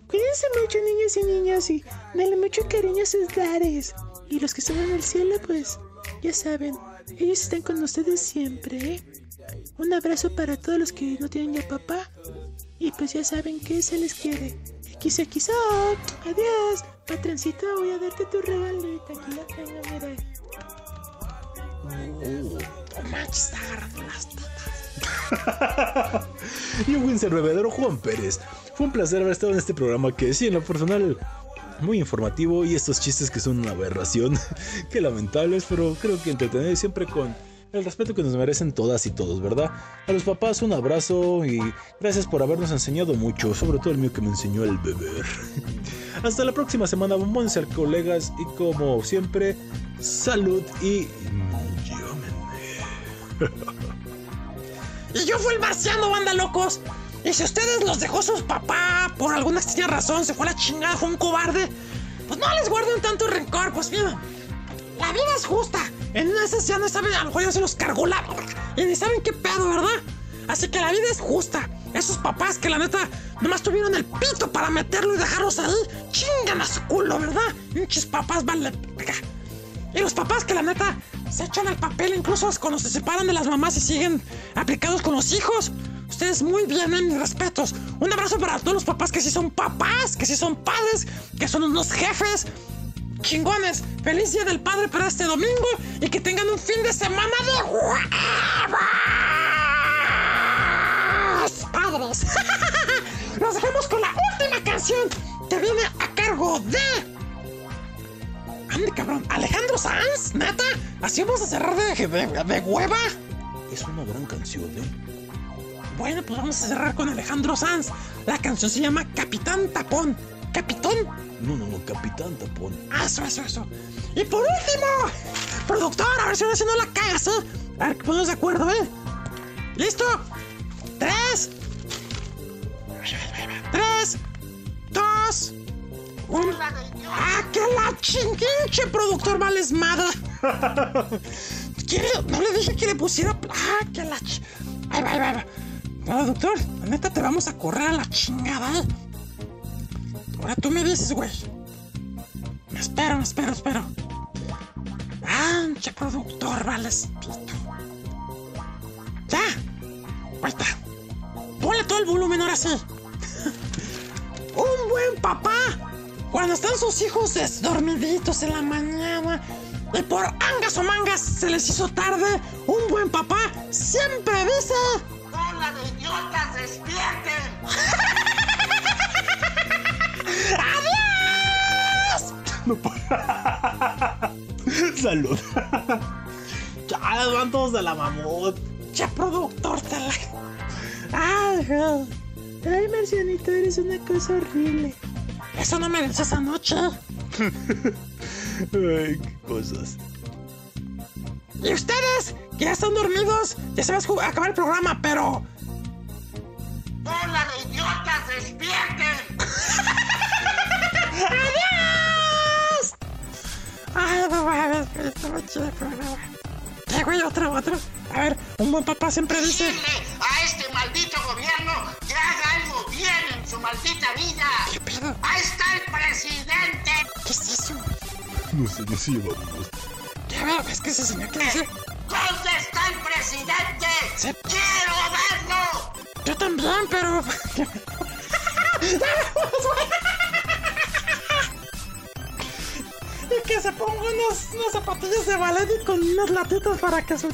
Cuídense mucho, niños y niñas, y denle mucho cariño a sus lares. Y los que están en el cielo, pues, ya saben, ellos están con ustedes siempre, ¿eh? Un abrazo para todos los que no tienen ya papá. Y pues ya saben que se les quiere. Quiso, quiso. Adiós. Patroncito, voy a darte tu regalito. Aquí la tengo, mira. Manches, está agarrando las tetas. y un Winsor bebedero Juan Pérez. Fue un placer haber estado en este programa que sí, en lo personal, muy informativo y estos chistes que son una aberración. Qué lamentables, pero creo que entretenido siempre con el respeto que nos merecen todas y todos, ¿verdad? A los papás un abrazo y gracias por habernos enseñado mucho, sobre todo el mío que me enseñó el beber. Hasta la próxima semana, bombones al colegas y como siempre, salud y Y yo fui el marciano, banda locos. Y si ustedes los dejó sus papá por alguna extraña razón, se fue a la chingada, fue un cobarde, pues no les guarden tanto rencor, pues mira, la vida es justa. En esas ya no saben, a lo mejor ya se los cargó la y ni saben qué pedo, ¿verdad? Así que la vida es justa. Esos papás que la neta nomás tuvieron el pito para meterlo y dejarlos ahí, chingan a su culo, ¿verdad? Pinches papás vale. Y los papás que la neta se echan al papel incluso cuando se separan de las mamás y siguen aplicados con los hijos. Ustedes muy bien, en mis respetos. Un abrazo para todos los papás que sí son papás, que sí son padres, que son unos jefes. Chingones. Feliz Día del Padre para este domingo y que tengan un fin de semana de huevos. Padres. Nos dejamos con la última canción que viene a cargo de Ande, cabrón. ¿Alejandro Sanz? ¿Neta? ¿Así vamos a cerrar de, de, de hueva? Es una gran canción, ¿eh? Bueno, pues vamos a cerrar con Alejandro Sanz. La canción se llama Capitán Tapón. ¿Capitón? No, no, no, Capitán Tapón. Ah, Eso, eso, eso. Y por último, productor, a ver si ahora sí no la cagas, ¿eh? A ver que ponemos de acuerdo, ¿eh? ¿Listo? Tres. Tres. Dos. Un. ¡Ah, que la chinguinche, productor! ¿Quiere? No le dije que le pusiera. ¡Ah, que la ch... Ahí va. No, doctor, la neta te vamos a correr a la chingada, ¿eh? Ahora tú me dices, güey. Me espero, me espero, espero. ¡Anche, productor, vales! ¡Ya! Ahí está. Ponle todo el volumen ahora sí. Un buen papá cuando están sus hijos des- dormiditos en la mañana y por angas o mangas se les hizo tarde, un buen papá siempre dice... ¡Hola de idiotas, despierten! ¡Adiós! Salud. Ya van todos de la mamut. Ya productor te la... Ay, Marcianito, eres una cosa horrible. Eso no merece esa noche. Ay, qué cosas. Y ustedes, que ya están dormidos, ya se va a acabar el programa, pero... ¡Hola de idiotas, despierten! ¡Adiós! Ay, no mames, está muy chido el programa. Ya, güey, otro, otro. A ver, un buen papá siempre dice... Dile a este maldito gobierno que haga algo bien en su maldita vida. ¿Qué pedo? ¡Ahí está el presidente! ¿Qué es eso? No sé, no sé, vamos. Ya, a ver, es que ese señor que dice... ¿Dónde está el presidente? Sí. ¡Quiero verlo! Yo también, pero... y que se ponga unos, unas zapatillas de ballet y con unas latitas para que su...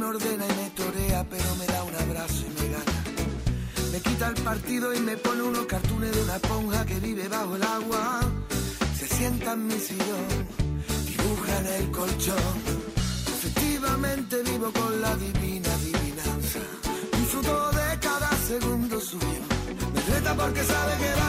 me ordena y me torea, pero me da un abrazo y me gana. Me quita el partido y me pone unos cartones de una esponja que vive bajo el agua. Se sienta en mi sillón, dibuja en el colchón. Efectivamente vivo con la divina adivinanza. Disfruto de cada segundo suyo. Me reta porque sabe que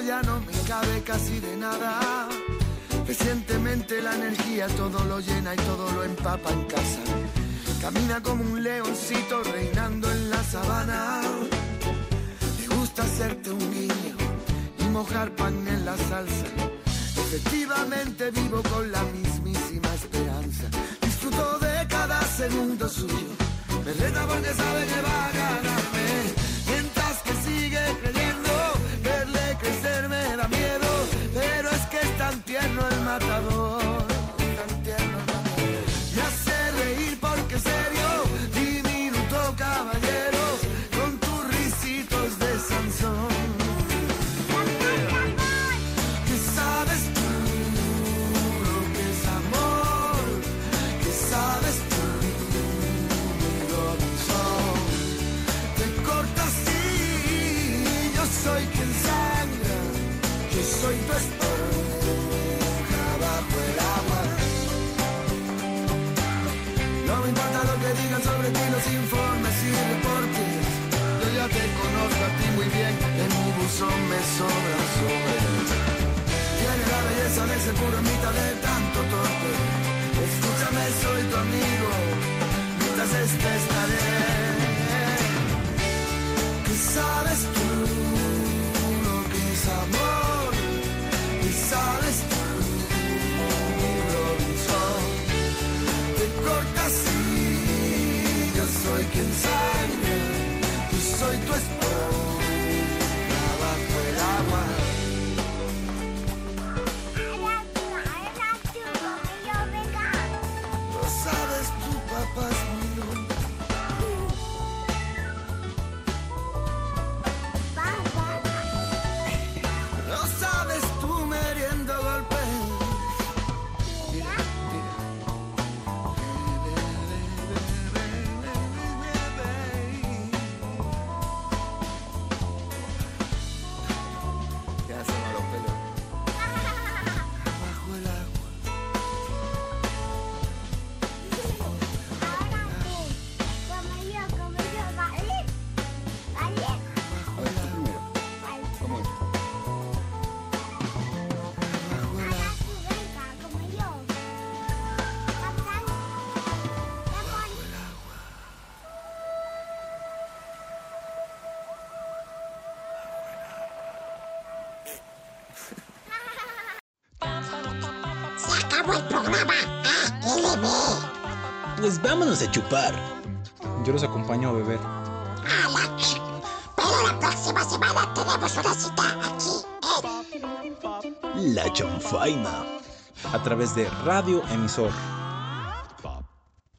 ya no me cabe casi de nada. Recientemente la energía todo lo llena y todo lo empapa en casa. Camina como un leoncito reinando en la sabana. Me gusta hacerte un guiño y mojar pan en la salsa. Efectivamente vivo con la mismísima esperanza. Disfruto de cada segundo suyo. Me reta porque sabe que a ganarme. Matador. Me sobra sobre. Tiene la belleza de ser puro mitad de tanto torpe. Escúchame, soy tu amigo, mientras este estaré. ¿Qué sabes tú lo que es amor? ¿Qué sabes tú, Robinson? Te cortas y yo soy quien sangra, yo soy tu esposa vámonos a chupar. Yo los acompaño a beber. A la la próxima semana tenemos una cita aquí en La chanfaina. A través de Radio Emisor